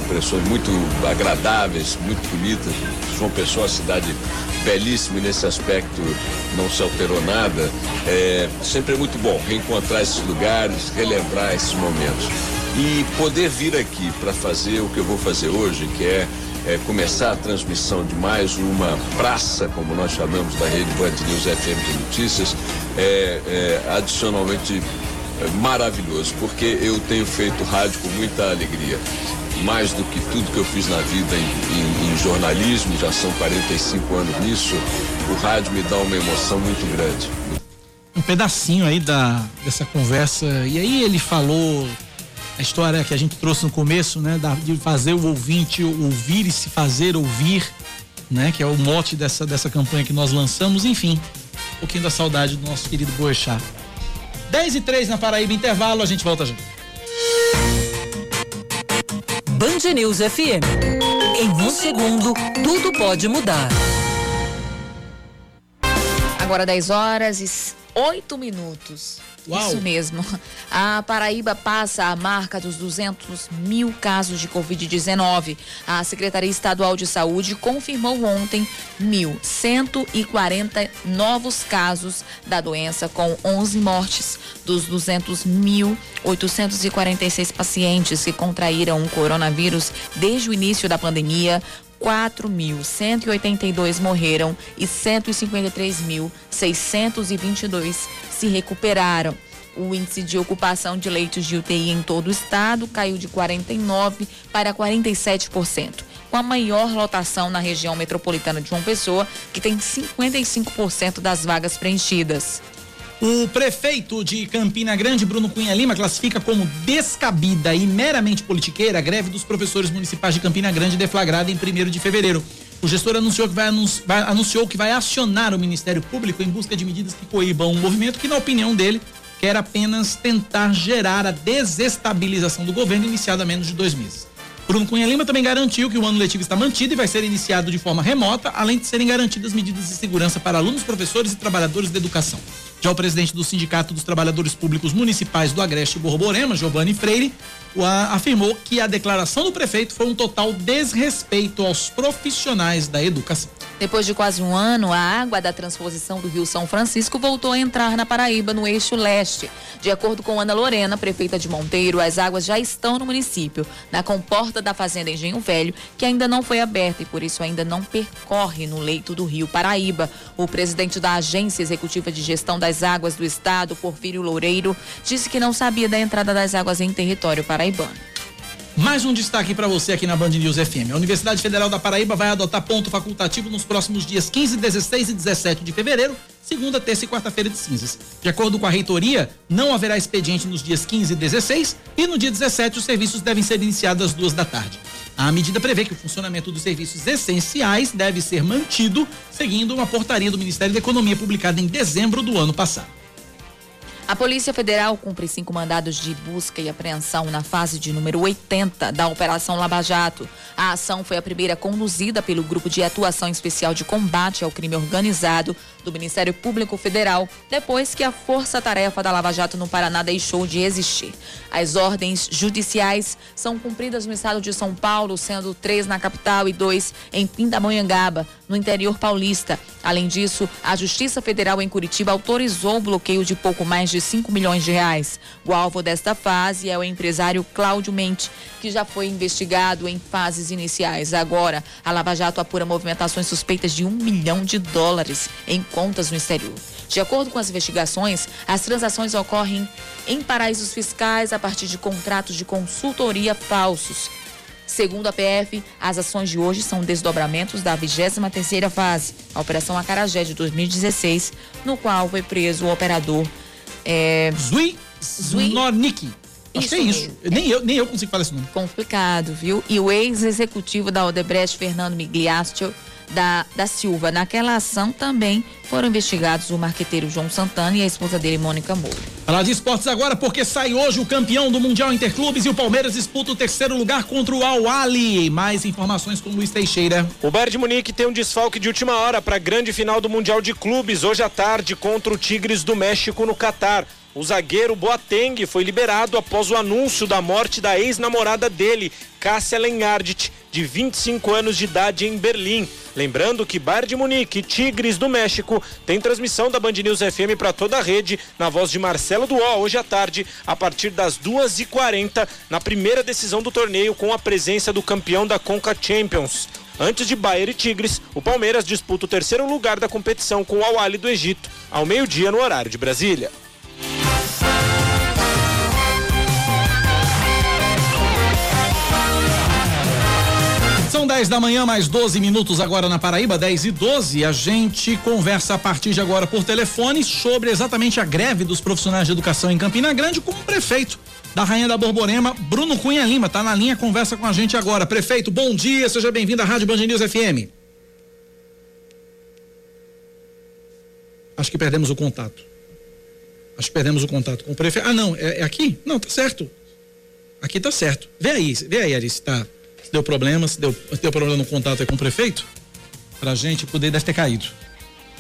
impressões muito agradáveis, muito bonitas. João Pessoa, cidade belíssima e nesse aspecto não se alterou nada. É, sempre é muito bom reencontrar esses lugares, relembrar esses momentos. E poder vir aqui para fazer o que eu vou fazer hoje, que é é, começar a transmissão de mais uma praça, como nós chamamos da rede Band News FM de Notícias, é, é adicionalmente maravilhoso, porque eu tenho feito rádio com muita alegria. Mais do que tudo que eu fiz na vida em, em, em jornalismo, já são 45 anos nisso, o rádio me dá uma emoção muito grande. Um pedacinho aí da, dessa conversa, e aí ele falou a história que a gente trouxe no começo, né, de fazer o ouvinte ouvir e se fazer ouvir, né, que é o mote dessa, dessa campanha que nós lançamos, enfim, um pouquinho da saudade do nosso querido Boechat. 10 e 3 na Paraíba, intervalo, a gente volta já. Band News FM. Em um segundo, tudo pode mudar. Agora 10 horas e 8 minutos. Uau. Isso mesmo. A Paraíba passa a marca dos 200 mil casos de Covid-19. A Secretaria Estadual de Saúde confirmou ontem 1.140 novos casos da doença, com 11 mortes. Dos 200.846 pacientes que contraíram o coronavírus desde o início da pandemia, 4.182 morreram e 153.622 se recuperaram. O índice de ocupação de leitos de UTI em todo o estado caiu de 49% para 47%, com a maior lotação na região metropolitana de João Pessoa, que tem 55% das vagas preenchidas. O prefeito de Campina Grande, Bruno Cunha Lima, classifica como descabida e meramente politiqueira a greve dos professores municipais de Campina Grande deflagrada em 1 de fevereiro. O gestor anunciou que vai, anunci vai, anunciou que vai acionar o Ministério Público em busca de medidas que coíbam um movimento que, na opinião dele, quer apenas tentar gerar a desestabilização do governo iniciada há menos de dois meses. Bruno Cunha Lima também garantiu que o ano letivo está mantido e vai ser iniciado de forma remota, além de serem garantidas medidas de segurança para alunos, professores e trabalhadores da educação. Já o presidente do Sindicato dos Trabalhadores Públicos Municipais do Agreste Borborema, Giovanni Freire, afirmou que a declaração do prefeito foi um total desrespeito aos profissionais da educação. Depois de quase um ano, a água da transposição do Rio São Francisco voltou a entrar na Paraíba, no eixo leste. De acordo com Ana Lorena, prefeita de Monteiro, as águas já estão no município, na comporta da Fazenda Engenho Velho, que ainda não foi aberta e por isso ainda não percorre no leito do Rio Paraíba. O presidente da Agência Executiva de Gestão das Águas do Estado, Porfírio Loureiro, disse que não sabia da entrada das águas em território paraibano. Mais um destaque para você aqui na Band News FM. A Universidade Federal da Paraíba vai adotar ponto facultativo nos próximos dias 15, 16 e 17 de fevereiro, segunda, terça e quarta-feira de cinzas. De acordo com a reitoria, não haverá expediente nos dias 15 e 16 e no dia 17 os serviços devem ser iniciados às duas da tarde. A medida prevê que o funcionamento dos serviços essenciais deve ser mantido, seguindo uma portaria do Ministério da Economia publicada em dezembro do ano passado. A Polícia Federal cumpre cinco mandados de busca e apreensão na fase de número 80 da Operação Lava Jato. A ação foi a primeira conduzida pelo Grupo de Atuação Especial de Combate ao Crime Organizado do Ministério Público Federal, depois que a força-tarefa da Lava Jato no Paraná deixou de existir. As ordens judiciais são cumpridas no estado de São Paulo, sendo três na capital e dois em Pindamonhangaba, no interior paulista. Além disso, a Justiça Federal em Curitiba autorizou o bloqueio de pouco mais de 5 milhões de reais. O alvo desta fase é o empresário Cláudio Mente, que já foi investigado em fases iniciais. Agora, a Lava Jato apura movimentações suspeitas de um milhão de dólares em contas no exterior. De acordo com as investigações, as transações ocorrem em paraísos fiscais a partir de contratos de consultoria falsos. Segundo a PF, as ações de hoje são desdobramentos da 23ª fase, a Operação Acarajé de 2016, no qual foi preso o operador é... Zui Znornik. Acho que é isso. Nem, eu, nem eu consigo falar esse nome. Complicado, viu? E o ex-executivo da Odebrecht, Fernando Migliaccio, da, da Silva. Naquela ação também foram investigados o marqueteiro João Santana e a esposa dele, Mônica Moura. Falar de esportes agora, porque sai hoje o campeão do Mundial Interclubes e o Palmeiras disputa o terceiro lugar contra o Al-Ali. Mais informações com Luiz Teixeira. O Bayern de Munique tem um desfalque de última hora para a grande final do Mundial de Clubes, hoje à tarde, contra o Tigres do México no Catar. O zagueiro Boateng foi liberado após o anúncio da morte da ex-namorada dele, Cássia Lenhardt, de 25 anos de idade em Berlim. Lembrando que Bayern de Munique e Tigres do México tem transmissão da Band News FM para toda a rede, na voz de Marcelo Duó, hoje à tarde, a partir das 2h40, na primeira decisão do torneio, com a presença do campeão da Conca Champions. Antes de Bayern e Tigres, o Palmeiras disputa o terceiro lugar da competição com o Al-Ali do Egito, ao meio-dia no horário de Brasília. São 10 da manhã, mais 12 minutos agora na Paraíba, 10 e 12. A gente conversa a partir de agora por telefone sobre exatamente a greve dos profissionais de educação em Campina Grande com o prefeito da Rainha da Borborema, Bruno Cunha Lima. Tá na linha, conversa com a gente agora. Prefeito, bom dia, seja bem-vindo à Rádio Band News FM. Acho que perdemos o contato. Que perdemos o contato com o prefeito. Ah, não, é, é aqui? Não, tá certo. Aqui tá certo. Vê aí, vê aí, Alice, tá deu problema, se deu, se deu problema no contato com o prefeito, pra gente poder, deve ter caído.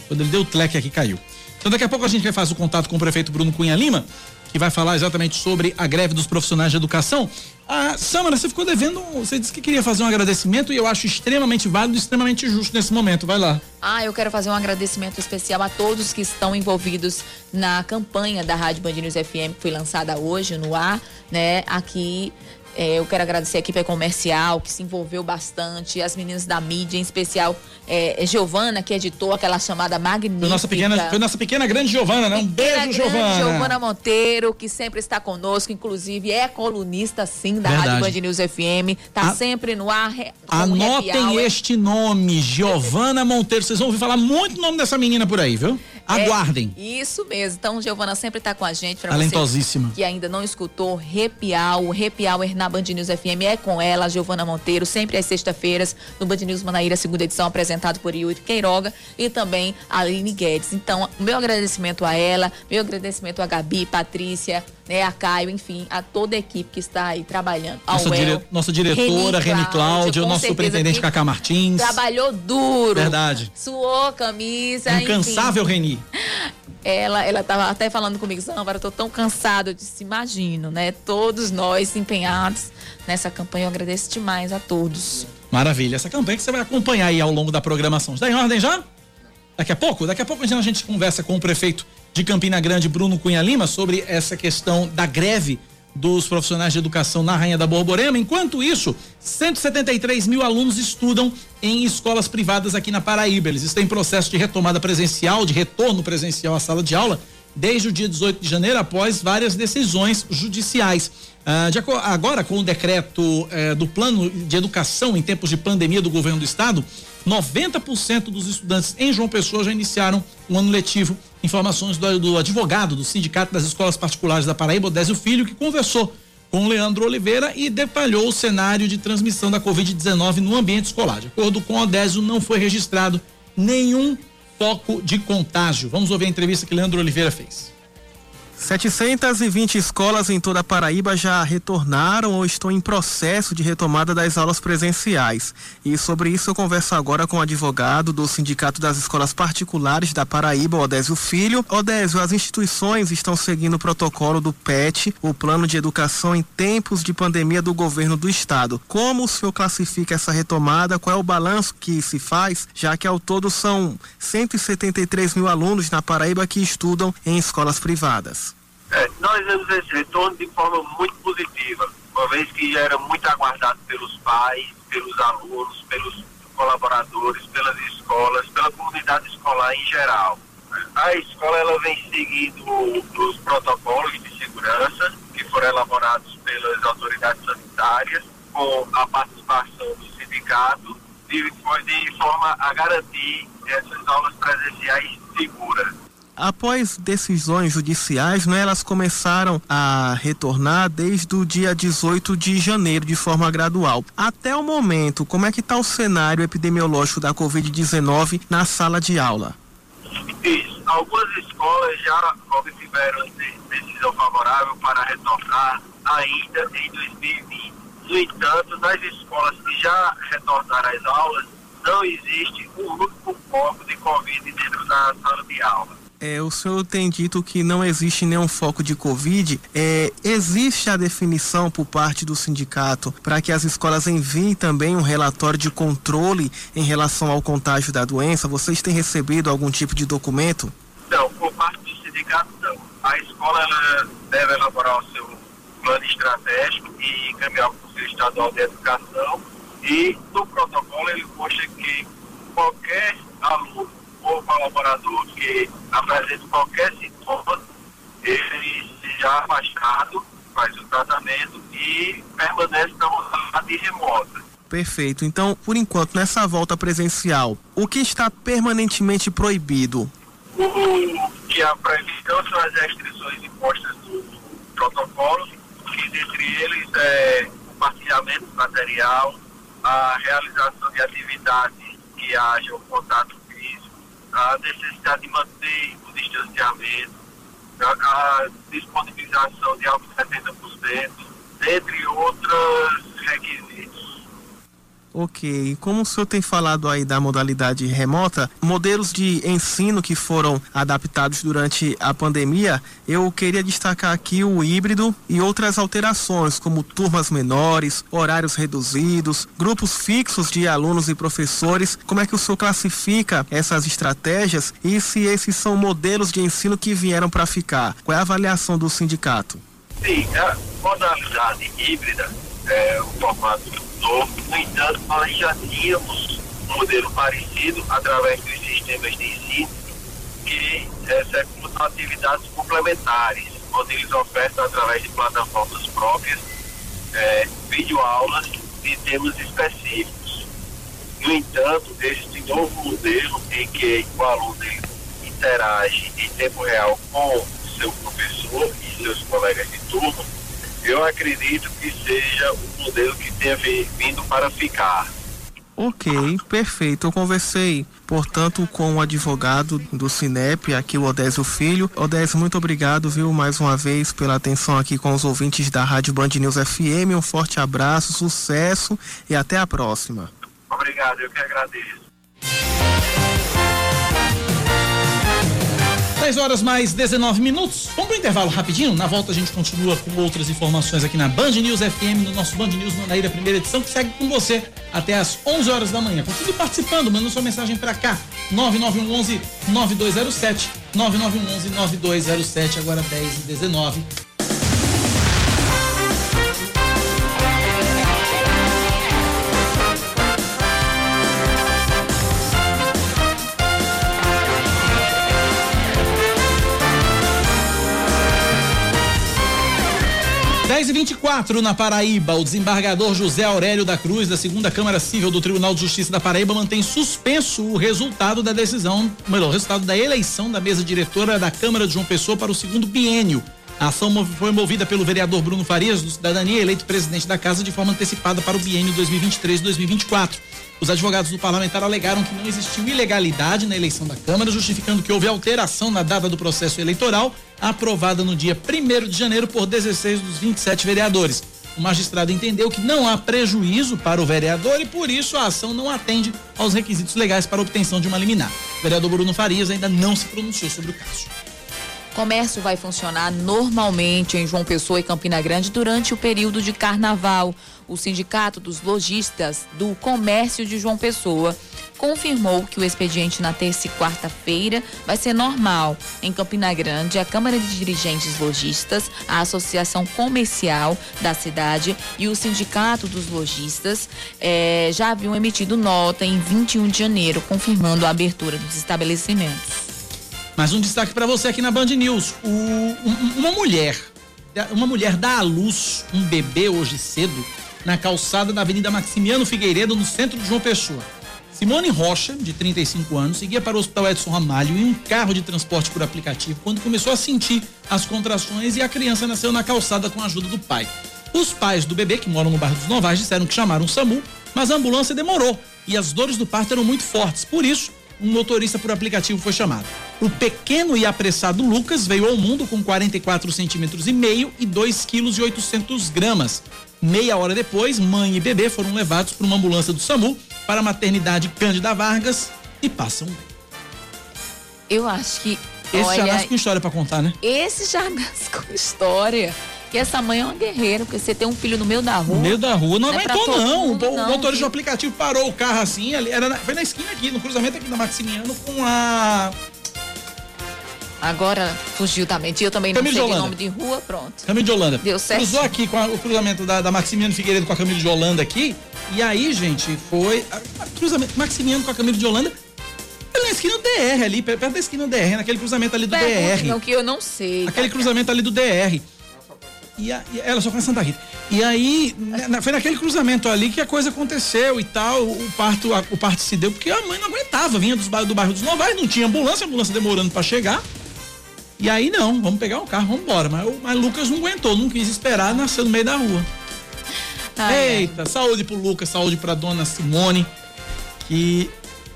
Quando ele deu o tleque aqui, caiu. Então daqui a pouco a gente vai fazer o contato com o prefeito Bruno Cunha Lima, que vai falar exatamente sobre a greve dos profissionais de educação. Ah, Samara, você ficou devendo, você disse que queria fazer um agradecimento e eu acho extremamente válido extremamente justo nesse momento. Vai lá. Ah, eu quero fazer um agradecimento especial a todos que estão envolvidos na campanha da Rádio Band News FM que foi lançada hoje no ar, né? Aqui é, eu quero agradecer a equipe comercial que se envolveu bastante, as meninas da mídia, em especial é, Giovana, que editou aquela chamada magnífica. Foi nossa pequena, foi nossa pequena grande Giovana, né? Um Pequena beijo, Giovana. Giovana Monteiro, que sempre está conosco, inclusive é colunista, sim, da Verdade. Rádio Band News FM. Tá A- sempre no ar. Anotem este nome, Giovana Monteiro. Vocês vão ouvir falar muito o nome dessa menina por aí, viu? Aguardem. É, isso mesmo. Então, Giovana sempre está com a gente. Pra Talentosíssima. Você que ainda não escutou, Hour, Happy Hour na Band News FM é com ela, Giovana Monteiro, sempre às sexta-feiras, no Band News Manaíra, segunda edição, apresentado por Yuri Queiroga e também a Aline Guedes. Então, meu agradecimento a ela, meu agradecimento a Gabi, Patrícia, né, a Caio, enfim, a toda a equipe que está aí trabalhando. Nossa, El, dire- nossa diretora, Reni Cláudia, o com nosso superintendente Cacá Martins. Trabalhou duro. Verdade. Suou camisa. Incansável, Reni. Ela, ela tava até falando comigo, Zambara, eu tô tão cansado, eu disse, imagino, né? Todos nós empenhados nessa campanha, eu agradeço demais a todos. Maravilha. Essa campanha que você vai acompanhar aí ao longo da programação. Está em ordem já? Daqui a pouco? Daqui a pouco a gente conversa com o prefeito de Campina Grande, Bruno Cunha Lima, sobre essa questão da greve dos profissionais de educação na Rainha da Borborema. Enquanto isso, 173 mil alunos estudam em escolas privadas aqui na Paraíba. Eles estão em processo de retomada presencial, de retorno presencial à sala de aula, desde o dia 18 de janeiro, após várias decisões judiciais. Ah, de agora, com o decreto eh, do plano de educação em tempos de pandemia do governo do estado, 90% dos estudantes em João Pessoa já iniciaram o ano letivo. Informações do, do advogado do Sindicato das Escolas Particulares da Paraíba, Odésio Filho, que conversou com Leandro Oliveira e detalhou o cenário de transmissão da Covid-19 no ambiente escolar. De acordo com Odésio, não foi registrado nenhum foco de contágio. Vamos ouvir a entrevista que Leandro Oliveira fez. 720 escolas em toda a Paraíba já retornaram ou estão em processo de retomada das aulas presenciais. E sobre isso eu converso agora com o advogado do Sindicato das Escolas Particulares da Paraíba, Odésio Filho. Odésio, as instituições estão seguindo o protocolo do PET, o Plano de Educação em tempos de pandemia do governo do estado. Como o senhor classifica essa retomada? Qual é o balanço que se faz, já que ao todo são 173 mil alunos na Paraíba que estudam em escolas privadas? É, nós vemos esse retorno de forma muito positiva, uma vez que já era muito aguardado pelos pais, pelos alunos, pelos colaboradores, pelas escolas, pela comunidade escolar em geral. A escola ela vem seguindo os protocolos de segurança que foram elaborados pelas autoridades sanitárias, com a participação do sindicato, de, de forma a garantir essas aulas presenciais seguras. Após decisões judiciais, né, elas começaram a retornar desde o dia 18 de janeiro de forma gradual. Até o momento, como é que está o cenário epidemiológico da Covid-19 na sala de aula? Isso. Algumas escolas já obtiveram de- decisão favorável para retornar ainda em 2020. No entanto, nas escolas que já retornaram às aulas, não existe um único foco de Covid dentro da sala de aula. É, o senhor tem dito que não existe nenhum foco de Covid. É, existe a definição por parte do sindicato para que as escolas enviem também um relatório de controle em relação ao contágio da doença? Vocês têm recebido algum tipo de documento? Não, por parte do sindicato, não. A escola deve elaborar o seu plano estratégico e encaminhar para o Conselho Estadual de Educação. E no protocolo ele consta que qualquer aluno ou colaborador que apresente qualquer sintoma, ele seja afastado, faz o tratamento e permanece na modalidade remota. Perfeito. Então, por enquanto, nessa volta presencial, o que está permanentemente proibido? O que a previsão são as restrições impostas do protocolo, que dentre eles é o compartilhamento de material, a realização de atividades que haja o contato a necessidade de manter o distanciamento, a, a disponibilização de álcool 70%, dentre outros requisitos. Ok, como o senhor tem falado aí da modalidade remota, modelos de ensino que foram adaptados durante a pandemia, eu queria destacar aqui o híbrido e outras alterações, como turmas menores, horários reduzidos, grupos fixos de alunos e professores. Como é que o senhor classifica essas estratégias e se esses são modelos de ensino que vieram para ficar? Qual é a avaliação do sindicato? Sim, a modalidade híbrida é um formato No entanto, nós já tínhamos um modelo parecido através dos sistemas de ensino que executam atividades complementares, onde eles ofertam através de plataformas próprias é, videoaulas de temas específicos. No entanto, esse novo modelo em que o aluno interage em tempo real com seu professor e seus colegas de turma, eu acredito que seja um modelo que tenha vindo para ficar. Ok, perfeito. Eu conversei, portanto, com o advogado do Cinep, aqui o Odésio Filho. Odésio, muito obrigado, viu, mais uma vez pela atenção aqui com os ouvintes da Rádio Band News FM. Um forte abraço, sucesso e até a próxima. Obrigado, eu que agradeço. 10 horas mais 19 minutos. Vamos pro intervalo rapidinho? Na volta a gente continua com outras informações aqui na Band News FM, no nosso Band News Manaíra, primeira edição, que segue com você até as 11 horas da manhã. Continue participando, mandando sua mensagem para cá. 9911 9207 9911 9207 agora 10 e 19. 10 e 24 na Paraíba, o desembargador José Aurélio da Cruz, da segunda Câmara Civil do Tribunal de Justiça da Paraíba, mantém suspenso o resultado da decisão, melhor, o resultado da eleição da mesa diretora da Câmara de João Pessoa para o segundo biênio. A ação foi movida pelo vereador Bruno Farias, do Cidadania, eleito presidente da casa de forma antecipada para o biênio 2023-2024. Os advogados do parlamentar alegaram que não existiu ilegalidade na eleição da Câmara, justificando que houve alteração na data do processo eleitoral, aprovada no dia 1 de janeiro por 16 dos 27 vereadores. O magistrado entendeu que não há prejuízo para o vereador e, por isso, a ação não atende aos requisitos legais para obtenção de uma liminar. O vereador Bruno Farias ainda não se pronunciou sobre o caso. Comércio vai funcionar normalmente em João Pessoa e Campina Grande durante o período de carnaval. O Sindicato dos Lojistas do Comércio de João Pessoa confirmou que o expediente na terça e quarta-feira vai ser normal. Em Campina Grande, a Câmara de Dirigentes Lojistas, a Associação Comercial da cidade e o Sindicato dos Lojistas eh, já haviam emitido nota em 21 de janeiro, confirmando a abertura dos estabelecimentos. Mais um destaque para você aqui na Band News. O, um, uma mulher, uma mulher dá à luz um bebê hoje cedo na calçada da Avenida Maximiano Figueiredo, no centro de João Pessoa. Simone Rocha, de 35 anos, seguia para o Hospital Edson Ramalho em um carro de transporte por aplicativo quando começou a sentir as contrações e a criança nasceu na calçada com a ajuda do pai. Os pais do bebê, que moram no bairro dos Novais, disseram que chamaram o SAMU, mas a ambulância demorou e as dores do parto eram muito fortes. Por isso, um motorista por aplicativo foi chamado. O pequeno e apressado Lucas veio ao mundo com 44 centímetros e meio e 2 quilos e 800 gramas. Meia hora depois, mãe e bebê foram levados por uma ambulância do SAMU para a maternidade Cândida Vargas e passam bem. Eu acho que. Esse olha, já nasce com história para contar, né? Esse já nasce com história. Que essa mãe é uma guerreira, porque você tem um filho no meio da rua. No meio da rua, não, não é aguentou todo não. mundo, o não, motorista viu? do aplicativo parou o carro assim, ali, era na- foi na esquina aqui, no cruzamento aqui da Maximiano com a Agora fugiu da mente. Eu também não Camilo sei de de Holanda. nome de rua, pronto. Camilo de Holanda. Deu certo. Cruzou aqui com a- o cruzamento da, da Maximiano Figueiredo com a Camilo de Holanda aqui. E aí, gente, foi. A, a cruzamento Maximiano com a Camilo de Holanda. Na esquina do DR, ali, perto da esquina do DR, naquele cruzamento ali do Pergunte DR. não, que eu não sei. Aquele cruzamento ali do DR. E, a, e ela só conhece Santa Rita. E aí, na- foi naquele cruzamento ali que a coisa aconteceu e tal. O parto, a- o parto se deu porque a mãe não aguentava. Vinha dos, do bairro dos Novais, não tinha ambulância, a ambulância demorando pra chegar. E aí, não, vamos pegar o carro, vamos embora. Mas, o- mas Lucas não aguentou, não quis esperar, nasceu no meio da rua. Eita, saúde pro Lucas, saúde pra dona Simone, que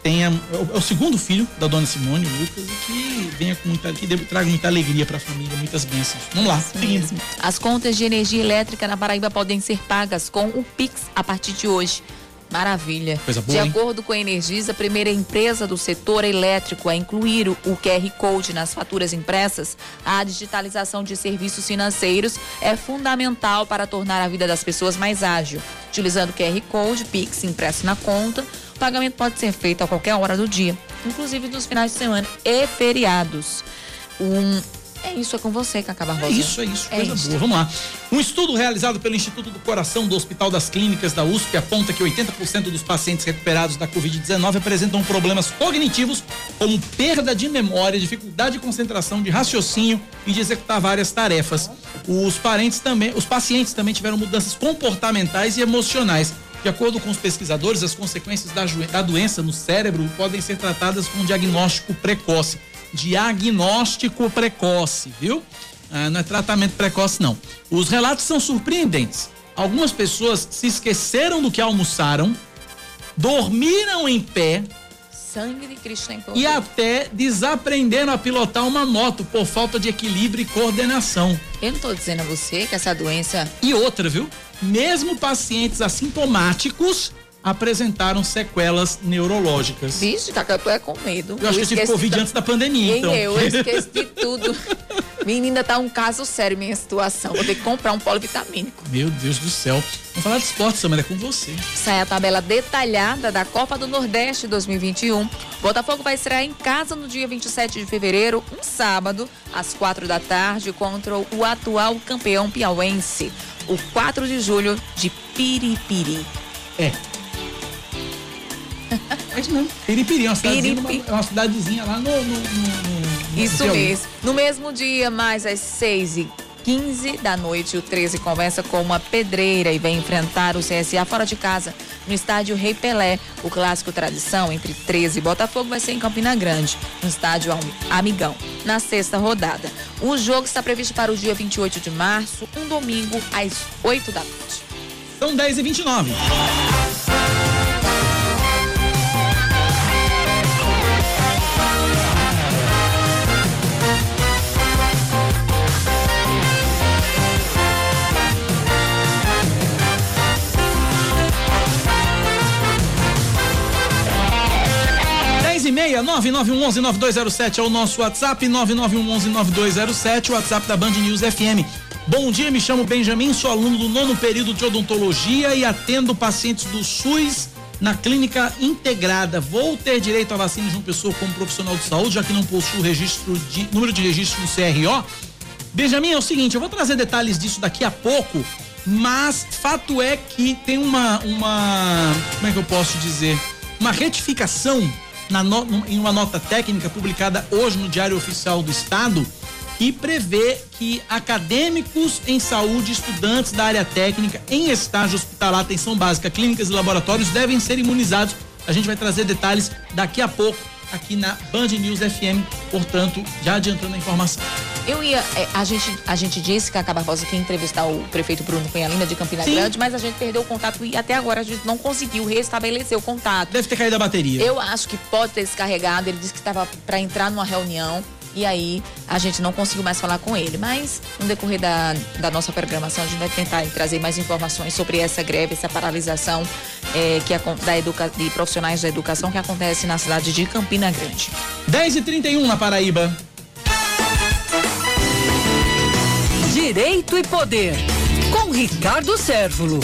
tenha. É o, é o segundo filho da dona Simone, o Lucas, e que venha com muita. que traga muita alegria pra família, muitas bênçãos. Vamos lá, seguindo. As contas de energia elétrica na Paraíba podem ser pagas com o Pix a partir de hoje. Maravilha. Coisa boa, De hein? acordo com a Energisa, a primeira empresa do setor elétrico a incluir o QR Code nas faturas impressas, a digitalização de serviços financeiros é fundamental para tornar a vida das pessoas mais ágil. Utilizando o QR Code, Pix impresso na conta, o pagamento pode ser feito a qualquer hora do dia, inclusive nos finais de semana e feriados. Um, é isso, é com você, Cacá É Barbosa. isso, é isso, É coisa isso. boa. Vamos lá. Um estudo realizado pelo Instituto do Coração do Hospital das Clínicas da USP aponta que 80% dos pacientes recuperados da Covid-19 apresentam problemas cognitivos, como perda de memória, dificuldade de concentração, de raciocínio e de executar várias tarefas. Os parentes também, os pacientes também tiveram mudanças comportamentais e emocionais. De acordo com os pesquisadores, as consequências da, da doença no cérebro podem ser tratadas com um diagnóstico precoce. Diagnóstico precoce, viu? Ah, não é tratamento precoce, não. Os relatos são surpreendentes. Algumas pessoas se esqueceram do que almoçaram, dormiram em pé Sangue de Cristo em e até desaprenderam a pilotar uma moto por falta de equilíbrio e coordenação. Eu não tô dizendo a você que essa doença. E outra, viu? Mesmo pacientes assintomáticos apresentaram sequelas neurológicas. Vixe, Cacá, tu é com medo. Eu acho que eu tive Covid antes da pandemia, Nem então. eu, eu esqueci de tudo. Menina, tá um caso sério minha situação. Vou ter que comprar um polivitamínico. Meu Deus do céu. Vamos falar de esporte, Samara, é com você. Sai a tabela detalhada da Copa do Nordeste 2021. Botafogo vai estrear em casa no dia 27 de fevereiro, um sábado, às quatro da tarde, contra o atual campeão piauense, o 4 de julho de Piripiri. É. É. Piripiri, uma cidadezinha, Piripi. uma, uma cidadezinha lá no. no- no- no- Isso mesmo. No mesmo dia, mais às 6 e 15 da noite, o 13 começa com uma pedreira e vem enfrentar o CSA fora de casa, no estádio Rei Pelé. O clássico tradição entre 13 e Botafogo vai ser em Campina Grande, no estádio Am- Amigão, na sexta rodada. O jogo está previsto para o dia 28 de março, um domingo, às 8 da noite. São 10 e 29 10 e meia, 9911-9207 é o nosso WhatsApp, 9911-9207, o WhatsApp da Band News FM. Bom dia, me chamo Benjamin, sou aluno do nono período de odontologia e atendo pacientes do SUS na clínica integrada. Vou ter direito à vacina de uma pessoa como profissional de saúde, já que não possuo registro de, número de registro no CRO? Benjamin, é o seguinte, eu vou trazer detalhes disso daqui a pouco, mas fato é que tem uma, uma, como é que eu posso dizer, uma retificação no- em uma nota técnica publicada hoje no Diário Oficial do Estado que prevê que acadêmicos em saúde, estudantes da área técnica em estágio hospitalar, atenção básica, clínicas e laboratórios devem ser imunizados. A gente vai trazer detalhes daqui a pouco aqui na Band News FM, portanto, já adiantando a informação. Eu ia. é, a, gente, a gente disse que a Barbosa que ia entrevistar o prefeito Bruno Cunha Lima de Campina Sim. Grande, mas a gente perdeu o contato e até agora a gente não conseguiu restabelecer o contato. Deve ter caído a bateria. Eu acho que pode ter descarregado. Ele disse que estava para entrar numa reunião. E aí a gente não conseguiu mais falar com ele. Mas no decorrer da, da nossa programação, a gente vai tentar trazer mais informações sobre essa greve, essa paralisação é, que da educa, de profissionais da educação que acontece na cidade de Campina Grande. 10 e 31 na Paraíba. Direito e Poder, com Ricardo Sérvulo.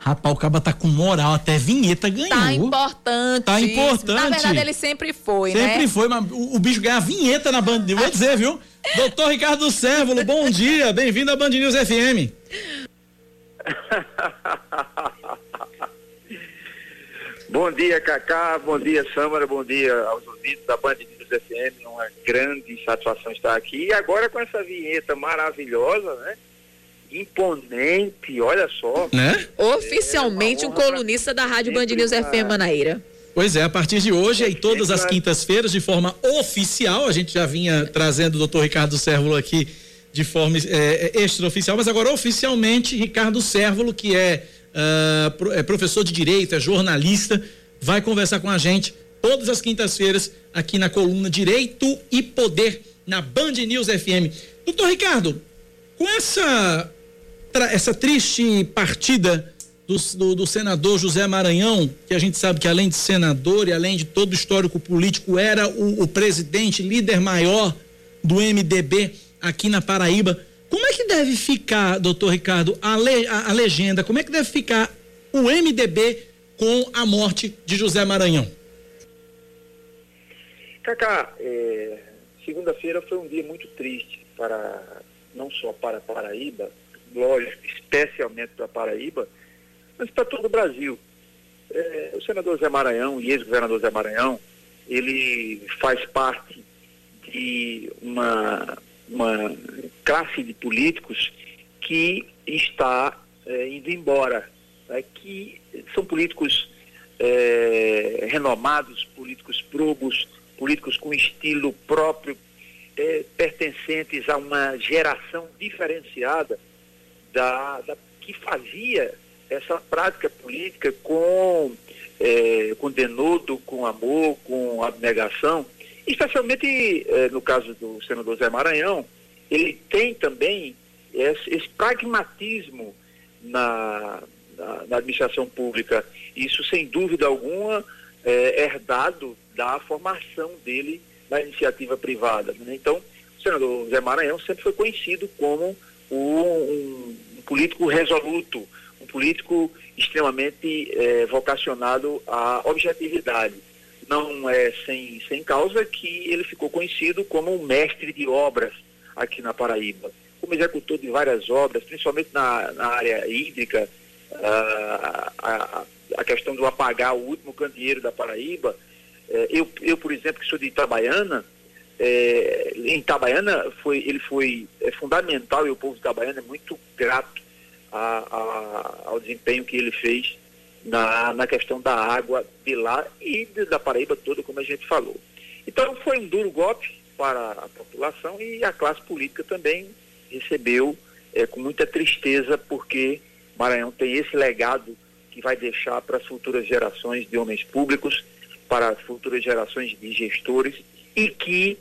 Rapaz, o Caba tá com moral, até vinheta ganhou. Tá importante. Tá importante. Na verdade, ele sempre foi, né? Sempre foi, mas o, o bicho ganha vinheta na Band News, vou dizer, viu? Doutor Ricardo Sérvulo, bom dia, bem-vindo à Band News FM. Bom dia, Cacá. Bom dia, Sâmara. Bom dia aos ouvintes da Band News FM. Uma grande satisfação estar aqui. E agora com essa vinheta maravilhosa, né? Imponente, olha só. Né? Oficialmente um colunista da Rádio Band News FM Manaíra. Pois é, a partir de hoje e todas as quintas-feiras, de forma oficial, a gente já vinha trazendo o doutor Ricardo Sérvulo aqui de forma é, é, extraoficial, mas agora oficialmente, Ricardo Sérvulo, que é, pro- é professor de Direito, é jornalista, vai conversar com a gente todas as quintas-feiras aqui na coluna Direito e Poder, na Band News FM. Doutor Ricardo, com essa, essa triste partida do, do, do, senador José Maranhão, que a gente sabe que além de senador e além de todo histórico político, era o, o presidente, líder maior do MDB aqui na Paraíba. Como é que deve ficar, doutor Ricardo, a, le, a, a legenda, como é que deve ficar o MDB com a morte de José Maranhão? Cacá, é, segunda-feira foi um dia muito triste para não só para Paraíba, lógico, especialmente para Paraíba, mas para todo o Brasil. É, o senador Zé Maranhão e ex-governador Zé Maranhão, ele faz parte de uma, uma classe de políticos que está é, indo embora, né, que são políticos é, renomados, políticos probos, políticos com estilo próprio, é, pertencentes a uma geração diferenciada da, da que fazia essa prática política com, é, com denodo, com amor, com abnegação, especialmente é, no caso do senador Zé Maranhão, ele tem também esse, esse pragmatismo na, na, na, administração pública. Isso, sem dúvida alguma, é herdado da formação dele na iniciativa privada. Né? Então, o senador Zé Maranhão sempre foi conhecido como um, um, político resoluto, um político extremamente é, vocacionado à objetividade. Não é sem, sem causa que ele ficou conhecido como um mestre de obras aqui na Paraíba. Como executor de várias obras, principalmente na, na área hídrica, a, a, a, questão do apagar o último candeeiro da Paraíba. É, eu, eu, por exemplo, que sou de Itabaiana, é, em Itabaiana foi, ele foi é, fundamental e o povo de Itabaiana é muito grato a, a, ao desempenho que ele fez na, na questão da água de lá e de, da Paraíba toda, como a gente falou. Então foi um duro golpe para a população e a classe política também recebeu é, com muita tristeza, porque Maranhão tem esse legado que vai deixar para as futuras gerações de homens públicos, para as futuras gerações de gestores e que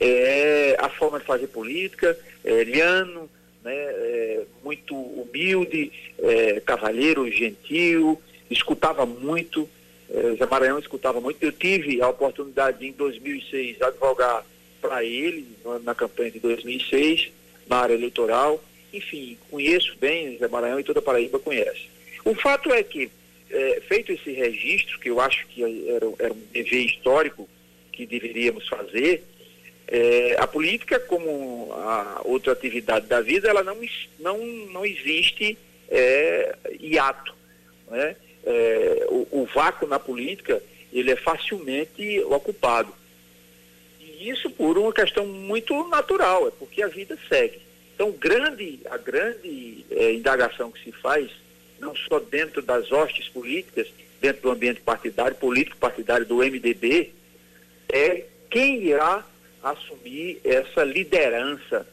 é, a forma de fazer política, é, liano, né, é, muito humilde, é, cavalheiro, gentil, escutava muito, é, Zé Maranhão escutava muito. Eu tive a oportunidade de, em 2006, advogar para ele na campanha de 2006, na área eleitoral. Enfim, conheço bem Zé Maranhão e toda a Paraíba conhece. O fato é que, é, feito esse registro, que eu acho que era, era um dever histórico que deveríamos fazer, é, a política, como a outra atividade da vida, ela não, não, não existe é, hiato. Né? É, o, o, vácuo na política ele é facilmente ocupado. E isso por uma questão muito natural, é porque a vida segue. Então, grande, a grande é, indagação que se faz, não só dentro das hostes políticas, dentro do ambiente partidário, político partidário do MDB, é quem irá assumir essa liderança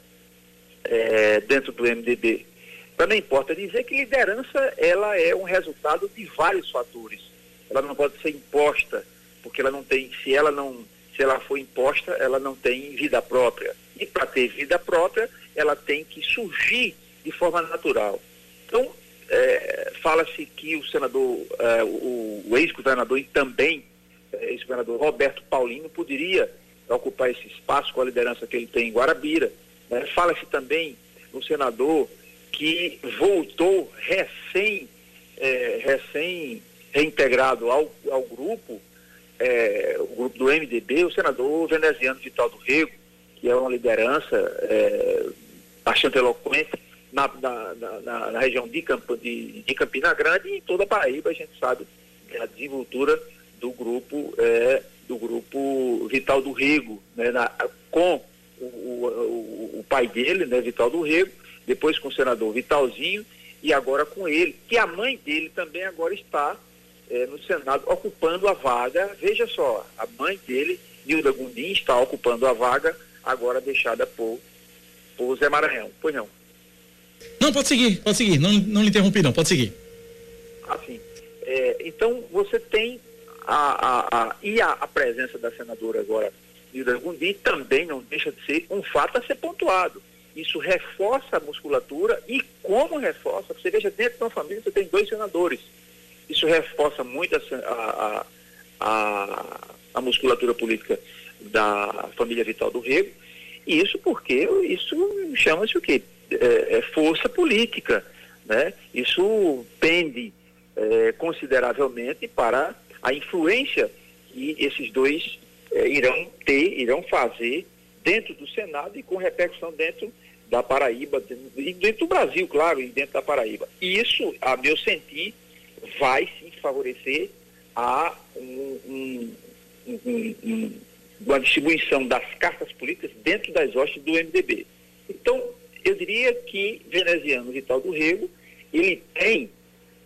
é, dentro do MDB. Também importa dizer que liderança ela é um resultado de vários fatores. Ela não pode ser imposta, porque ela não tem, se ela não, se ela for imposta, ela não tem vida própria. E para ter vida própria, ela tem que surgir de forma natural. Então, é, fala-se que o senador, é, o, o ex-governador e também é, ex-governador Roberto Paulino poderia ocupar esse espaço com a liderança que ele tem em Guarabira. Né? Fala-se também no senador que voltou recém, é, recém reintegrado ao, ao grupo, é, o grupo do MDB, o senador veneziano Vital do Rego, que é uma liderança é, bastante eloquente na, na, na, na região de, Camp, de, de, Campina Grande e em toda a Paraíba, a gente sabe a desenvoltura do grupo é, do grupo Vital do Rego, né, na, com o, o, o, pai dele, né, Vital do Rego, depois com o senador Vitalzinho e agora com ele, que a mãe dele também agora está é, no Senado ocupando a vaga. Veja só, a mãe dele, Nilda Gundim, está ocupando a vaga agora deixada por, por Zé Maranhão. Pois não. Não, pode seguir, pode seguir. Não, não lhe interrompi, não, pode seguir. Assim. É, então, você tem a, a, a, e a, a, presença da senadora agora, Nilda Gundi, também não deixa de ser um fato a ser pontuado. Isso reforça a musculatura e como reforça, você veja, dentro de uma família você tem dois senadores. Isso reforça muito a, a, a, a musculatura política da família Vital do Rego. E isso porque isso chama-se o quê? É, é força política. Né? Isso pende é, consideravelmente para a influência que esses dois é, irão ter, irão fazer dentro do Senado e com repercussão dentro da Paraíba, e dentro do Brasil, claro, e dentro da Paraíba. E isso, a meu sentir, vai sim favorecer a um, um, um, uma distribuição das cartas políticas dentro das hostes do MDB. Então, eu diria que Veneziano Vital do Rego, ele tem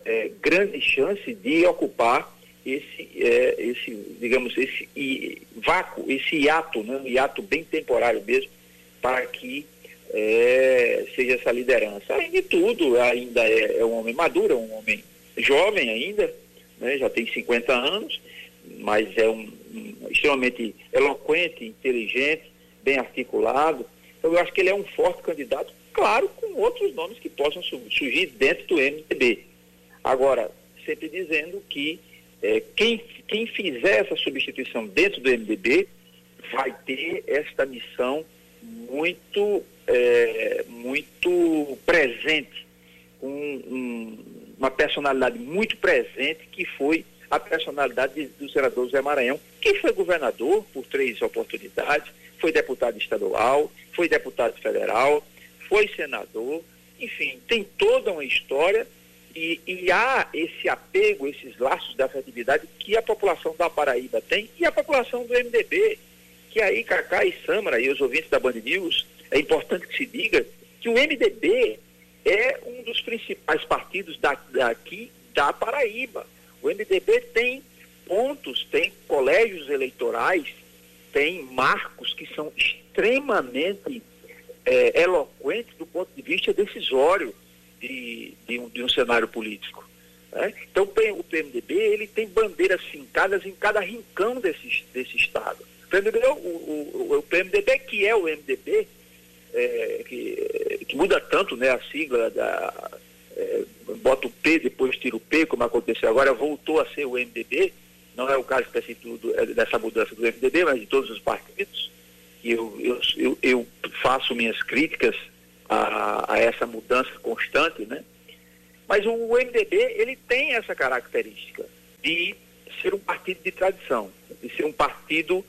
é, grande chance de ocupar esse, é, esse digamos, esse e, vácuo, esse hiato, né, um hiato bem temporário mesmo, para que é, seja essa liderança. Além de tudo, ainda é, é um homem maduro, é um homem jovem ainda, né, já tem 50 anos, mas é um, um, extremamente eloquente, inteligente, bem articulado. Então, eu acho que ele é um forte candidato, claro, com outros nomes que possam surgir dentro do MDB. Agora, sempre dizendo que é, quem, quem fizer essa substituição dentro do MDB vai ter esta missão muito, é, muito presente, com um, uma personalidade muito presente, que foi a personalidade do senador Zé Maranhão, que foi governador por três oportunidades, foi deputado estadual, foi deputado federal, foi senador, enfim, tem toda uma história e, e, há esse apego, esses laços da afetividade que a população da Paraíba tem e a população do MDB, que aí Cacá e Samara e os ouvintes da Band News, é importante que se diga que o MDB é um dos principais partidos da, daqui da Paraíba. O MDB tem pontos, tem colégios eleitorais, tem marcos que são extremamente é, eloquentes do ponto de vista decisório de, de, um, de um cenário político. Né? Então o PMDB ele tem bandeiras fincadas em cada rincão desse, desse estado. O PMDB, o, o, o PMDB que é o MDB, é, que, que, muda tanto né, a sigla da. É, bota o P, depois tira o P, como aconteceu agora, voltou a ser o MDB, não é o caso específico do, é, dessa mudança do MDB, mas de todos os partidos. E eu, eu, eu, eu faço minhas críticas a, a essa mudança constante, né? Mas o MDB, ele tem essa característica de ser um partido de tradição, de ser um partido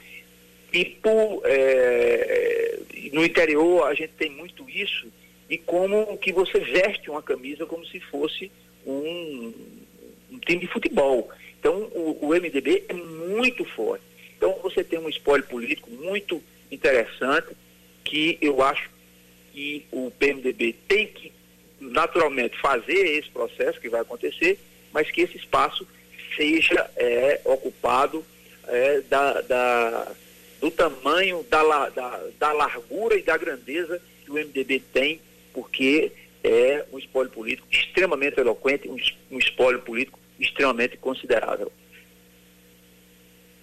tipo, é, no interior a gente tem muito isso, e como que você veste uma camisa como se fosse um, um time de futebol. Então o, o, MDB é muito forte. Então você tem um espólio político muito interessante, que eu acho que o PMDB tem que naturalmente fazer esse processo que vai acontecer, mas que esse espaço seja é, ocupado é, da, da, do tamanho, da, da, da largura e da grandeza que o MDB tem, porque é um espólio político extremamente eloquente, um, um espólio político extremamente considerável.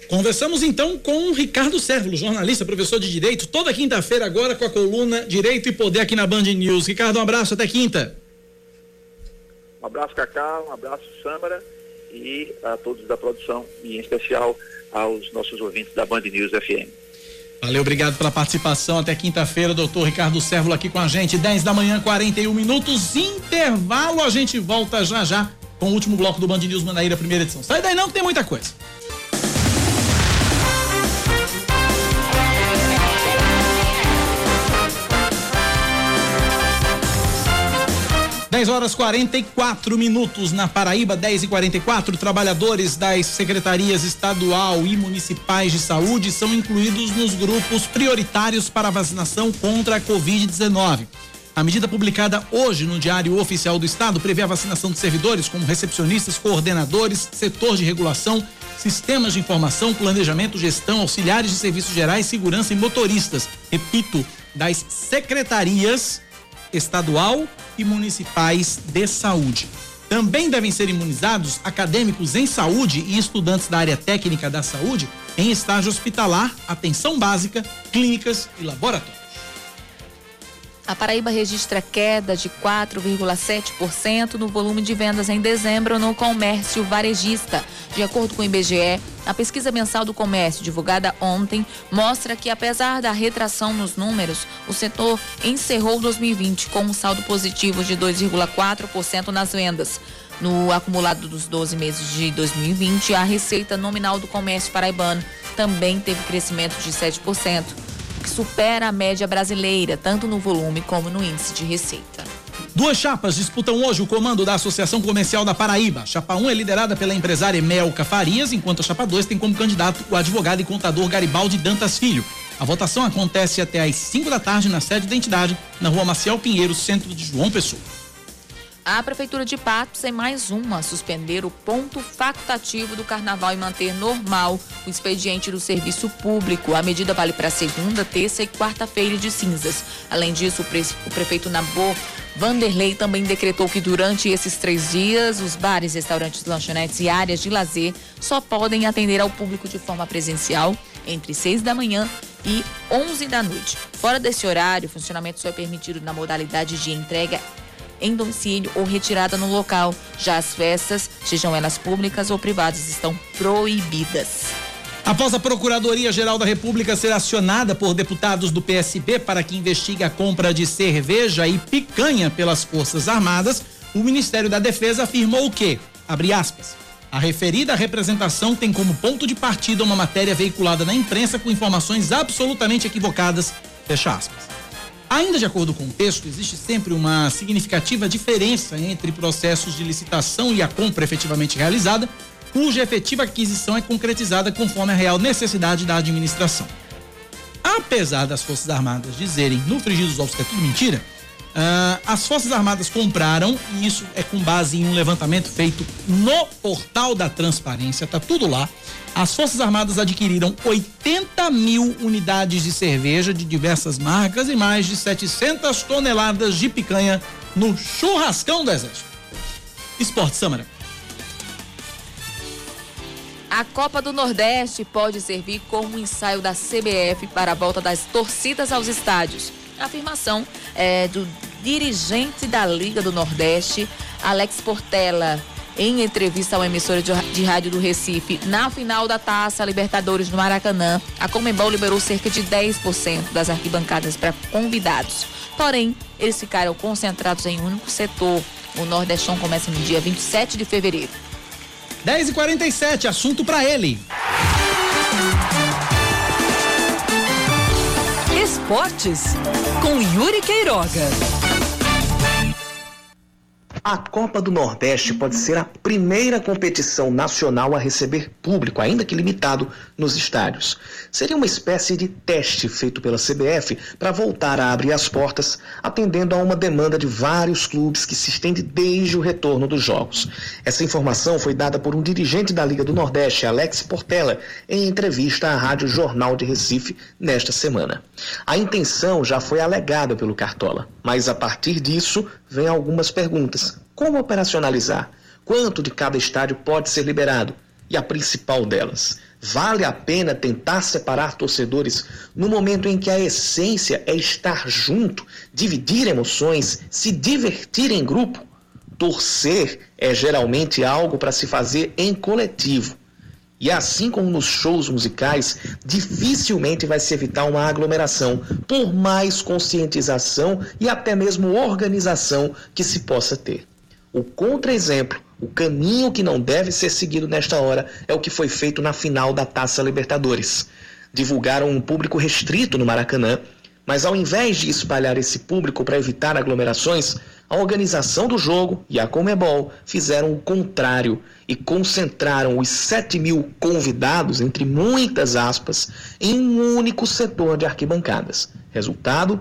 Conversamos então com Ricardo Sérvulo, jornalista, professor de Direito, toda quinta-feira agora com a coluna Direito e Poder aqui na Band News. Ricardo, um abraço, até quinta. Um abraço, Cacá, um abraço, Sâmara, e a todos da produção, e em especial aos nossos ouvintes da Band News FM. Valeu, obrigado pela participação. Até quinta-feira, doutor Ricardo Sérvulo aqui com a gente, 10 da manhã, 41 minutos, intervalo. A gente volta já já com o último bloco do Band News Manaíra, primeira edição. Sai daí não, que tem muita coisa. 10 horas 44 minutos na Paraíba, 10 e 44 Trabalhadores das secretarias estadual e municipais de saúde são incluídos nos grupos prioritários para vacinação contra a Covid-19. A medida publicada hoje no Diário Oficial do Estado prevê a vacinação de servidores como recepcionistas, coordenadores, setor de regulação, sistemas de informação, planejamento, gestão, auxiliares de serviços gerais, segurança e motoristas. Repito, das secretarias estadual e municipais de saúde. Também devem ser imunizados acadêmicos em saúde e estudantes da área técnica da saúde em estágio hospitalar, atenção básica, clínicas e laboratórios. A Paraíba registra queda de 4,7% no volume de vendas em dezembro no comércio varejista. De acordo com o IBGE, a pesquisa mensal do comércio, divulgada ontem, mostra que, apesar da retração nos números, o setor encerrou 2020 com um saldo positivo de 2,4% nas vendas. No acumulado dos 12 meses de 2020, a receita nominal do comércio paraibano também teve crescimento de 7% que supera a média brasileira, tanto no volume como no índice de receita. Duas chapas disputam hoje o comando da Associação Comercial da Paraíba. Chapa 1 é liderada pela empresária Emelca Farias, enquanto a chapa 2 tem como candidato o advogado e contador Garibaldi Dantas Filho. A votação acontece até às 5 da tarde na sede da entidade, na rua Maciel Pinheiro, centro de João Pessoa. A Prefeitura de Patos é mais uma suspender o ponto facultativo do carnaval e manter normal o expediente do serviço público. A medida vale para segunda, terça e quarta-feira de cinzas. Além disso, o, pre o prefeito Nabor Vanderlei também decretou que durante esses três dias, os bares, restaurantes, lanchonetes e áreas de lazer só podem atender ao público de forma presencial entre 6 da manhã e 11 da noite. Fora desse horário, o funcionamento só é permitido na modalidade de entrega em domicílio ou retirada no local. Já as festas, sejam elas públicas ou privadas, estão proibidas. Após a Procuradoria-Geral da República ser acionada por deputados do PSB para que investigue a compra de cerveja e picanha pelas Forças Armadas, o Ministério da Defesa afirmou que, abre aspas, a referida representação tem como ponto de partida uma matéria veiculada na imprensa com informações absolutamente equivocadas, fecha aspas. Ainda de acordo com o texto, existe sempre uma significativa diferença entre processos de licitação e a compra efetivamente realizada, cuja efetiva aquisição é concretizada conforme a real necessidade da administração. Apesar das Forças Armadas dizerem no frigir dos ovos que é tudo mentira, Uh, as Forças Armadas compraram, e isso é com base em um levantamento feito no portal da transparência, tá tudo lá. As Forças Armadas adquiriram 80 mil unidades de cerveja de diversas marcas e mais de 700 toneladas de picanha no churrascão do Exército. Esporte, Samara. A Copa do Nordeste pode servir como ensaio da CBF para a volta das torcidas aos estádios. Afirmação é do dirigente da Liga do Nordeste, Alex Portela, em entrevista ao emissora de rádio do Recife, na final da Taça Libertadores no Maracanã, a Comembol liberou cerca de 10% das arquibancadas para convidados. Porém, eles ficaram concentrados em um único setor. O Nordestão começa no dia 27 de fevereiro. 10 e 47 assunto para ele. Esportes com Yuri Queiroga. A Copa do Nordeste pode ser a primeira competição nacional a receber público, ainda que limitado, nos estádios. Seria uma espécie de teste feito pela CBF para voltar a abrir as portas, atendendo a uma demanda de vários clubes que se estende desde o retorno dos jogos. Essa informação foi dada por um dirigente da Liga do Nordeste, Alex Portela, em entrevista à Rádio Jornal de Recife nesta semana. A intenção já foi alegada pelo Cartola, mas a partir disso vem algumas perguntas. Como operacionalizar? Quanto de cada estádio pode ser liberado? E a principal delas, vale a pena tentar separar torcedores no momento em que a essência é estar junto, dividir emoções, se divertir em grupo? Torcer é geralmente algo para se fazer em coletivo. E assim como nos shows musicais, dificilmente vai se evitar uma aglomeração, por mais conscientização e até mesmo organização que se possa ter. O contra-exemplo, o caminho que não deve ser seguido nesta hora, é o que foi feito na final da Taça Libertadores. Divulgaram um público restrito no Maracanã, mas ao invés de espalhar esse público para evitar aglomerações, a organização do jogo e a Comebol fizeram o contrário e concentraram os 7 mil convidados, entre muitas aspas, em um único setor de arquibancadas. Resultado?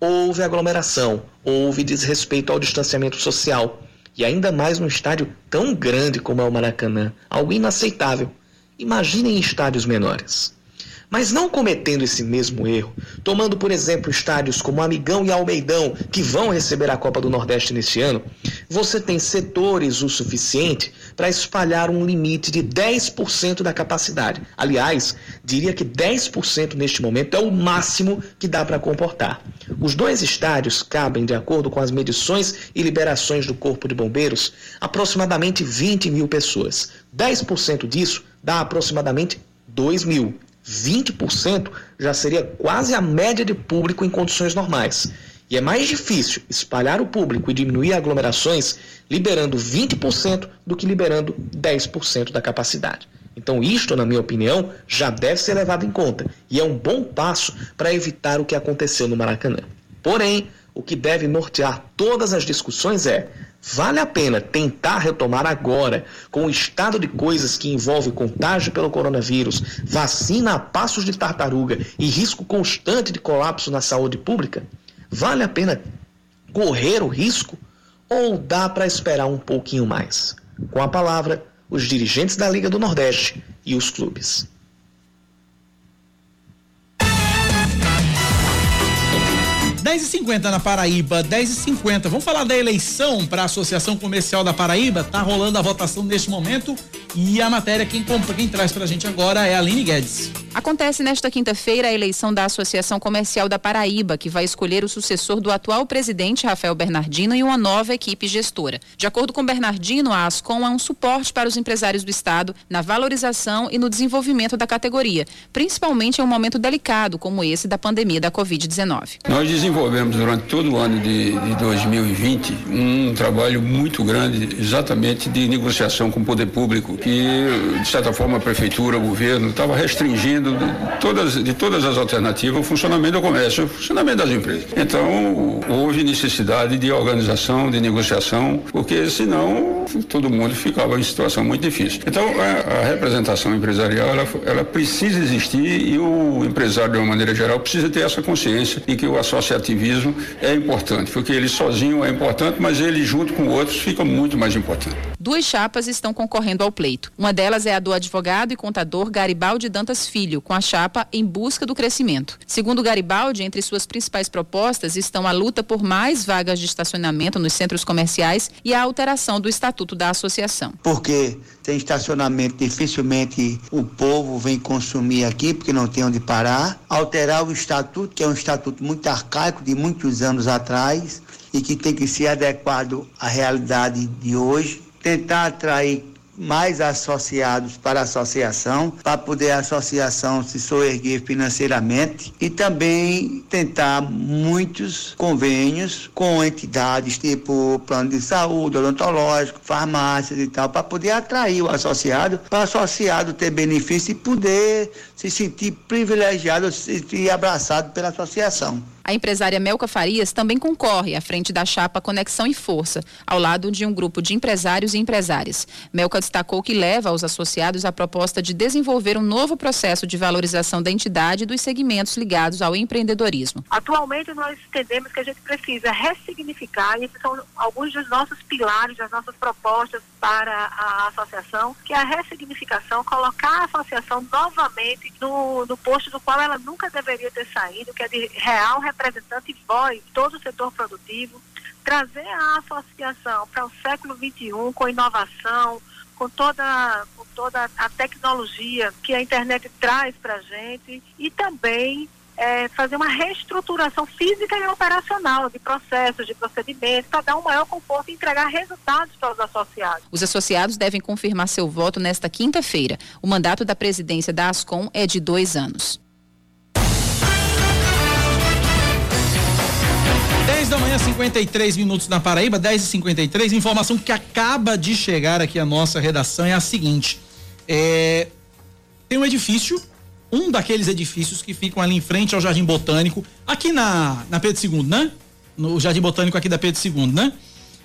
Houve aglomeração, houve desrespeito ao distanciamento social. E ainda mais num estádio tão grande como é o Maracanã. Algo inaceitável. Imaginem em estádios menores. Mas não cometendo esse mesmo erro, tomando por exemplo estádios como Amigão e Almeidão, que vão receber a Copa do Nordeste neste ano, você tem setores o suficiente para espalhar um limite de 10% da capacidade. Aliás, diria que 10% neste momento é o máximo que dá para comportar. Os dois estádios cabem, de acordo com as medições e liberações do Corpo de Bombeiros, aproximadamente 20 mil pessoas. 10% disso dá aproximadamente 2 mil. 20% já seria quase a média de público em condições normais. E é mais difícil espalhar o público e diminuir aglomerações liberando 20% do que liberando 10% da capacidade. Então, isto, na minha opinião, já deve ser levado em conta e é um bom passo para evitar o que aconteceu no Maracanã. Porém, o que deve nortear todas as discussões é: vale a pena tentar retomar agora, com o estado de coisas que envolve contágio pelo coronavírus, vacina a passos de tartaruga e risco constante de colapso na saúde pública? Vale a pena correr o risco ou dá para esperar um pouquinho mais? Com a palavra, os dirigentes da Liga do Nordeste e os clubes. 10 e 50 na Paraíba, 10 e 50 Vamos falar da eleição para a Associação Comercial da Paraíba. Tá rolando a votação neste momento e a matéria quem, quem traz para a gente agora é a Aline Guedes. Acontece nesta quinta-feira a eleição da Associação Comercial da Paraíba, que vai escolher o sucessor do atual presidente Rafael Bernardino e uma nova equipe gestora. De acordo com Bernardino, a Ascom é um suporte para os empresários do estado na valorização e no desenvolvimento da categoria, principalmente em um momento delicado como esse da pandemia da Covid-19. Nós desenvolvemos durante todo o ano de, de 2020 um trabalho muito grande, exatamente de negociação com o poder público, que de certa forma a prefeitura, o governo estava restringindo de todas, de todas as alternativas o funcionamento do comércio, o funcionamento das empresas. Então, houve necessidade de organização, de negociação, porque senão todo mundo ficava em situação muito difícil. Então, a, a representação empresarial, ela, ela precisa existir e o empresário, de uma maneira geral, precisa ter essa consciência de que o associativismo é importante, porque ele sozinho é importante, mas ele junto com outros fica muito mais importante. Duas chapas estão concorrendo ao pleito. Uma delas é a do advogado e contador Garibaldi Dantas Filho, com a chapa Em Busca do Crescimento. Segundo Garibaldi, entre suas principais propostas estão a luta por mais vagas de estacionamento nos centros comerciais e a alteração do estatuto da associação. Porque tem estacionamento, dificilmente o povo vem consumir aqui, porque não tem onde parar. Alterar o estatuto, que é um estatuto muito arcaico, de muitos anos atrás, e que tem que ser adequado à realidade de hoje tentar atrair mais associados para a associação, para poder a associação se soerguer financeiramente e também tentar muitos convênios com entidades tipo plano de saúde, odontológico, farmácias e tal, para poder atrair o associado, para o associado ter benefício e poder se sentir privilegiado, se sentir abraçado pela associação. A empresária Melca Farias também concorre à frente da chapa Conexão e Força, ao lado de um grupo de empresários e empresárias. Melca destacou que leva aos associados a proposta de desenvolver um novo processo de valorização da entidade e dos segmentos ligados ao empreendedorismo. Atualmente nós entendemos que a gente precisa ressignificar, e esses são alguns dos nossos pilares, das nossas propostas para a associação, que é a ressignificação, colocar a associação novamente no, no posto do qual ela nunca deveria ter saído, que é de real representante voz todo o setor produtivo, trazer a associação para o século XXI com inovação, com toda, com toda a tecnologia que a internet traz para a gente e também é, fazer uma reestruturação física e operacional de processos, de procedimentos, para dar um maior conforto e entregar resultados para os associados. Os associados devem confirmar seu voto nesta quinta-feira. O mandato da presidência da ASCOM é de dois anos. 10 da manhã, 53 minutos na Paraíba, 10 e 53 Informação que acaba de chegar aqui à nossa redação é a seguinte: é, tem um edifício, um daqueles edifícios que ficam ali em frente ao Jardim Botânico, aqui na, na Pedro II, né? No Jardim Botânico aqui da Pedro II, né?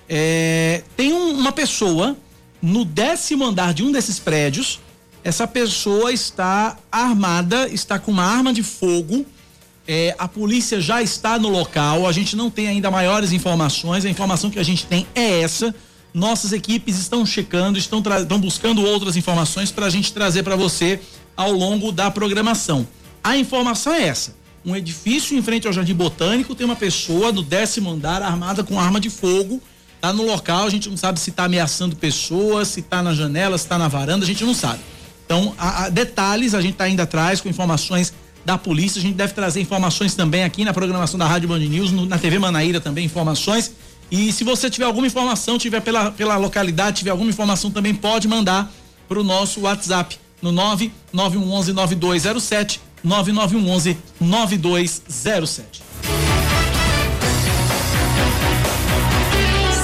É, tem um, uma pessoa no décimo andar de um desses prédios. Essa pessoa está armada, está com uma arma de fogo é, a polícia já está no local, a gente não tem ainda maiores informações, a informação que a gente tem é essa. Nossas equipes estão checando, estão, estão buscando outras informações para a gente trazer para você ao longo da programação. A informação é essa. Um edifício em frente ao Jardim Botânico tem uma pessoa no décimo andar armada com arma de fogo. Tá no local, a gente não sabe se tá ameaçando pessoas, se tá na janela, se tá na varanda, a gente não sabe. Então, a, a detalhes a gente tá indo atrás com informações da polícia. A gente deve trazer informações também aqui na programação da Rádio Band News, no, na TV Manaíra também informações. E se você tiver alguma informação, tiver pela, pela localidade, tiver alguma informação também pode mandar para o nosso WhatsApp no 99111 9207 9911 9207.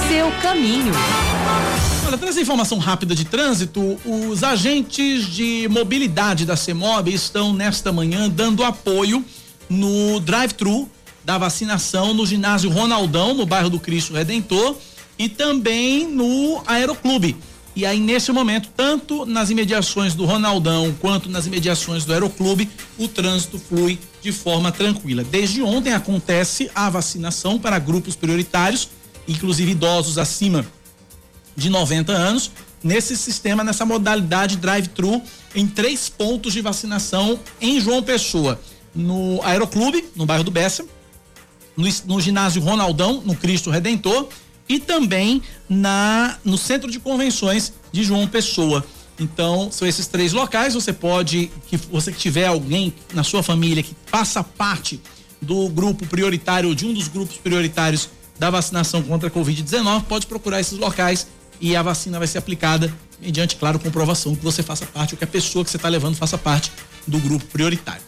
Seu caminho. Olha, traz informação rápida de trânsito. Os agentes de mobilidade da CEMOB estão nesta manhã dando apoio no drive-thru da vacinação no ginásio Ronaldão, no bairro do Cristo Redentor, e também no Aeroclube. E aí, nesse momento, tanto nas imediações do Ronaldão quanto nas imediações do Aeroclube, o trânsito flui de forma tranquila. Desde ontem acontece a vacinação para grupos prioritários, inclusive idosos acima de 90 anos, nesse sistema, nessa modalidade drive-thru, em três pontos de vacinação em João Pessoa. No Aeroclube, no bairro do Bessa, no, no ginásio Ronaldão, no Cristo Redentor, e também na no Centro de Convenções de João Pessoa. Então, são esses três locais. Você pode, que você que tiver alguém na sua família que faça parte do grupo prioritário, de um dos grupos prioritários da vacinação contra a Covid-19, pode procurar esses locais e a vacina vai ser aplicada mediante, claro, comprovação que você faça parte, ou que a pessoa que você está levando faça parte do grupo prioritário.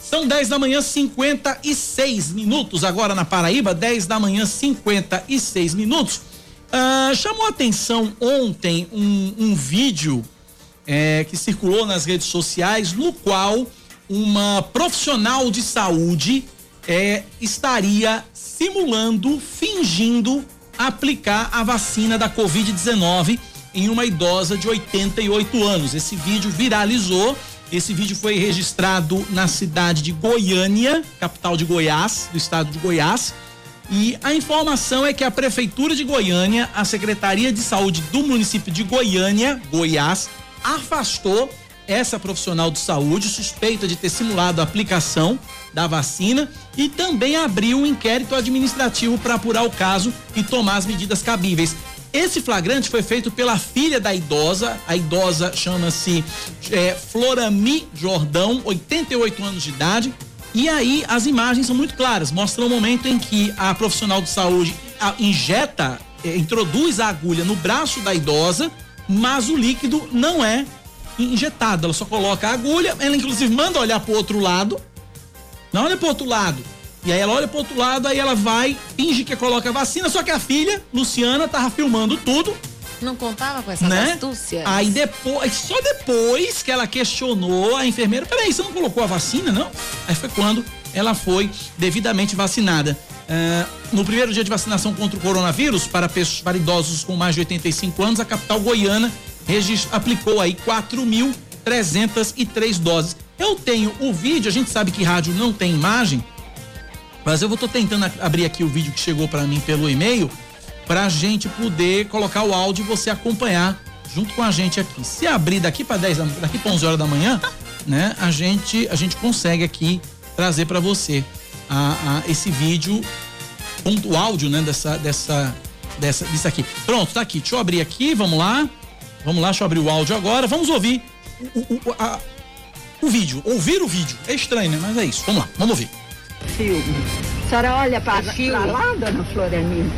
São 10 da manhã, 56 minutos. Agora na Paraíba, 10 da manhã, 56 minutos. Ah, chamou a atenção ontem um, um vídeo é, que circulou nas redes sociais, no qual uma profissional de saúde é, estaria simulando, fingindo aplicar a vacina da Covid-19 em uma idosa de 88 anos. Esse vídeo viralizou esse vídeo foi registrado na cidade de Goiânia, capital de Goiás, do estado de Goiás. E a informação é que a Prefeitura de Goiânia, a Secretaria de Saúde do município de Goiânia, Goiás, afastou essa profissional de saúde suspeita de ter simulado a aplicação da vacina e também abriu um inquérito administrativo para apurar o caso e tomar as medidas cabíveis. Esse flagrante foi feito pela filha da idosa, a idosa chama-se é, Florami Jordão, 88 anos de idade. E aí as imagens são muito claras, mostram o momento em que a profissional de saúde injeta, é, introduz a agulha no braço da idosa, mas o líquido não é injetado. Ela só coloca a agulha, ela inclusive manda olhar para o outro lado. Não olha para o outro lado. E aí ela olha pro outro lado, aí ela vai, finge que coloca a vacina, só que a filha, Luciana, tava filmando tudo. Não contava com essas né? astúcias? Aí depois, só depois que ela questionou a enfermeira, peraí, você não colocou a vacina, não? Aí foi quando ela foi devidamente vacinada. Uh, no primeiro dia de vacinação contra o coronavírus, para, pessoas, para idosos com mais de 85 anos, a capital goiana aplicou aí 4.303 doses. Eu tenho o vídeo, a gente sabe que rádio não tem imagem, mas eu vou tô tentando abrir aqui o vídeo que chegou para mim pelo e-mail pra gente poder colocar o áudio e você acompanhar junto com a gente aqui. Se abrir daqui para 10 daqui para 11 horas da manhã, né, a gente a gente consegue aqui trazer para você a, a, esse vídeo com o áudio, né, dessa dessa dessa disso aqui. Pronto, tá aqui. Deixa eu abrir aqui, vamos lá. Vamos lá, deixa eu abrir o áudio agora. Vamos ouvir o, o, a, o vídeo, ouvir o vídeo. É estranho, né? Mas é isso. Vamos lá, vamos ouvir filme. A senhora olha para lá, dona Florenina.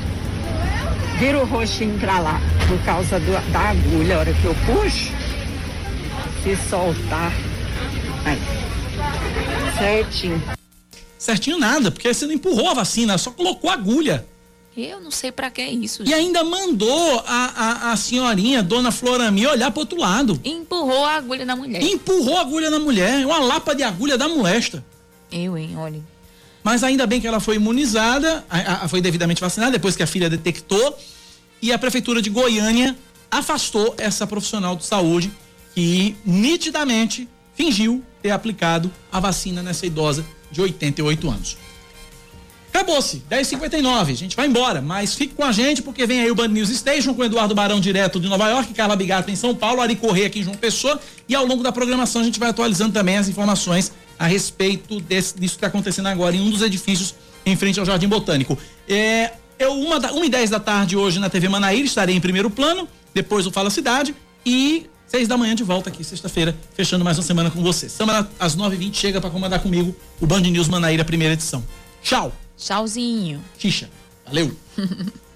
Vira o rostinho para lá, por causa do, da agulha. A hora que eu puxo, se soltar. Aí. Certinho. Certinho nada, porque você não empurrou a vacina, só colocou a agulha. Eu não sei para que é isso. E ainda mandou a, a, a senhorinha, dona Florami, olhar pro outro lado. Empurrou a agulha da mulher. Empurrou a agulha da mulher. Uma lapa de agulha da molesta. Eu, hein, olha. Mas ainda bem que ela foi imunizada, a, a, foi devidamente vacinada, depois que a filha detectou. E a Prefeitura de Goiânia afastou essa profissional de saúde que nitidamente fingiu ter aplicado a vacina nessa idosa de 88 anos. Acabou-se, 10h59, a gente vai embora, mas fique com a gente porque vem aí o Band News Station com Eduardo Barão direto de Nova York, Carla Bigato em São Paulo, Ari Corrêa aqui em João Pessoa e ao longo da programação a gente vai atualizando também as informações a respeito desse, disso que está acontecendo agora em um dos edifícios em frente ao Jardim Botânico. É, eu, uma, da, uma e dez da tarde hoje na TV Manaíra, estarei em primeiro plano, depois o Fala Cidade e seis da manhã de volta aqui, sexta-feira, fechando mais uma semana com você. Semana às nove e vinte chega para comandar comigo o Band News Manaíra, primeira edição. Tchau. Tchauzinho. Xixa. Valeu.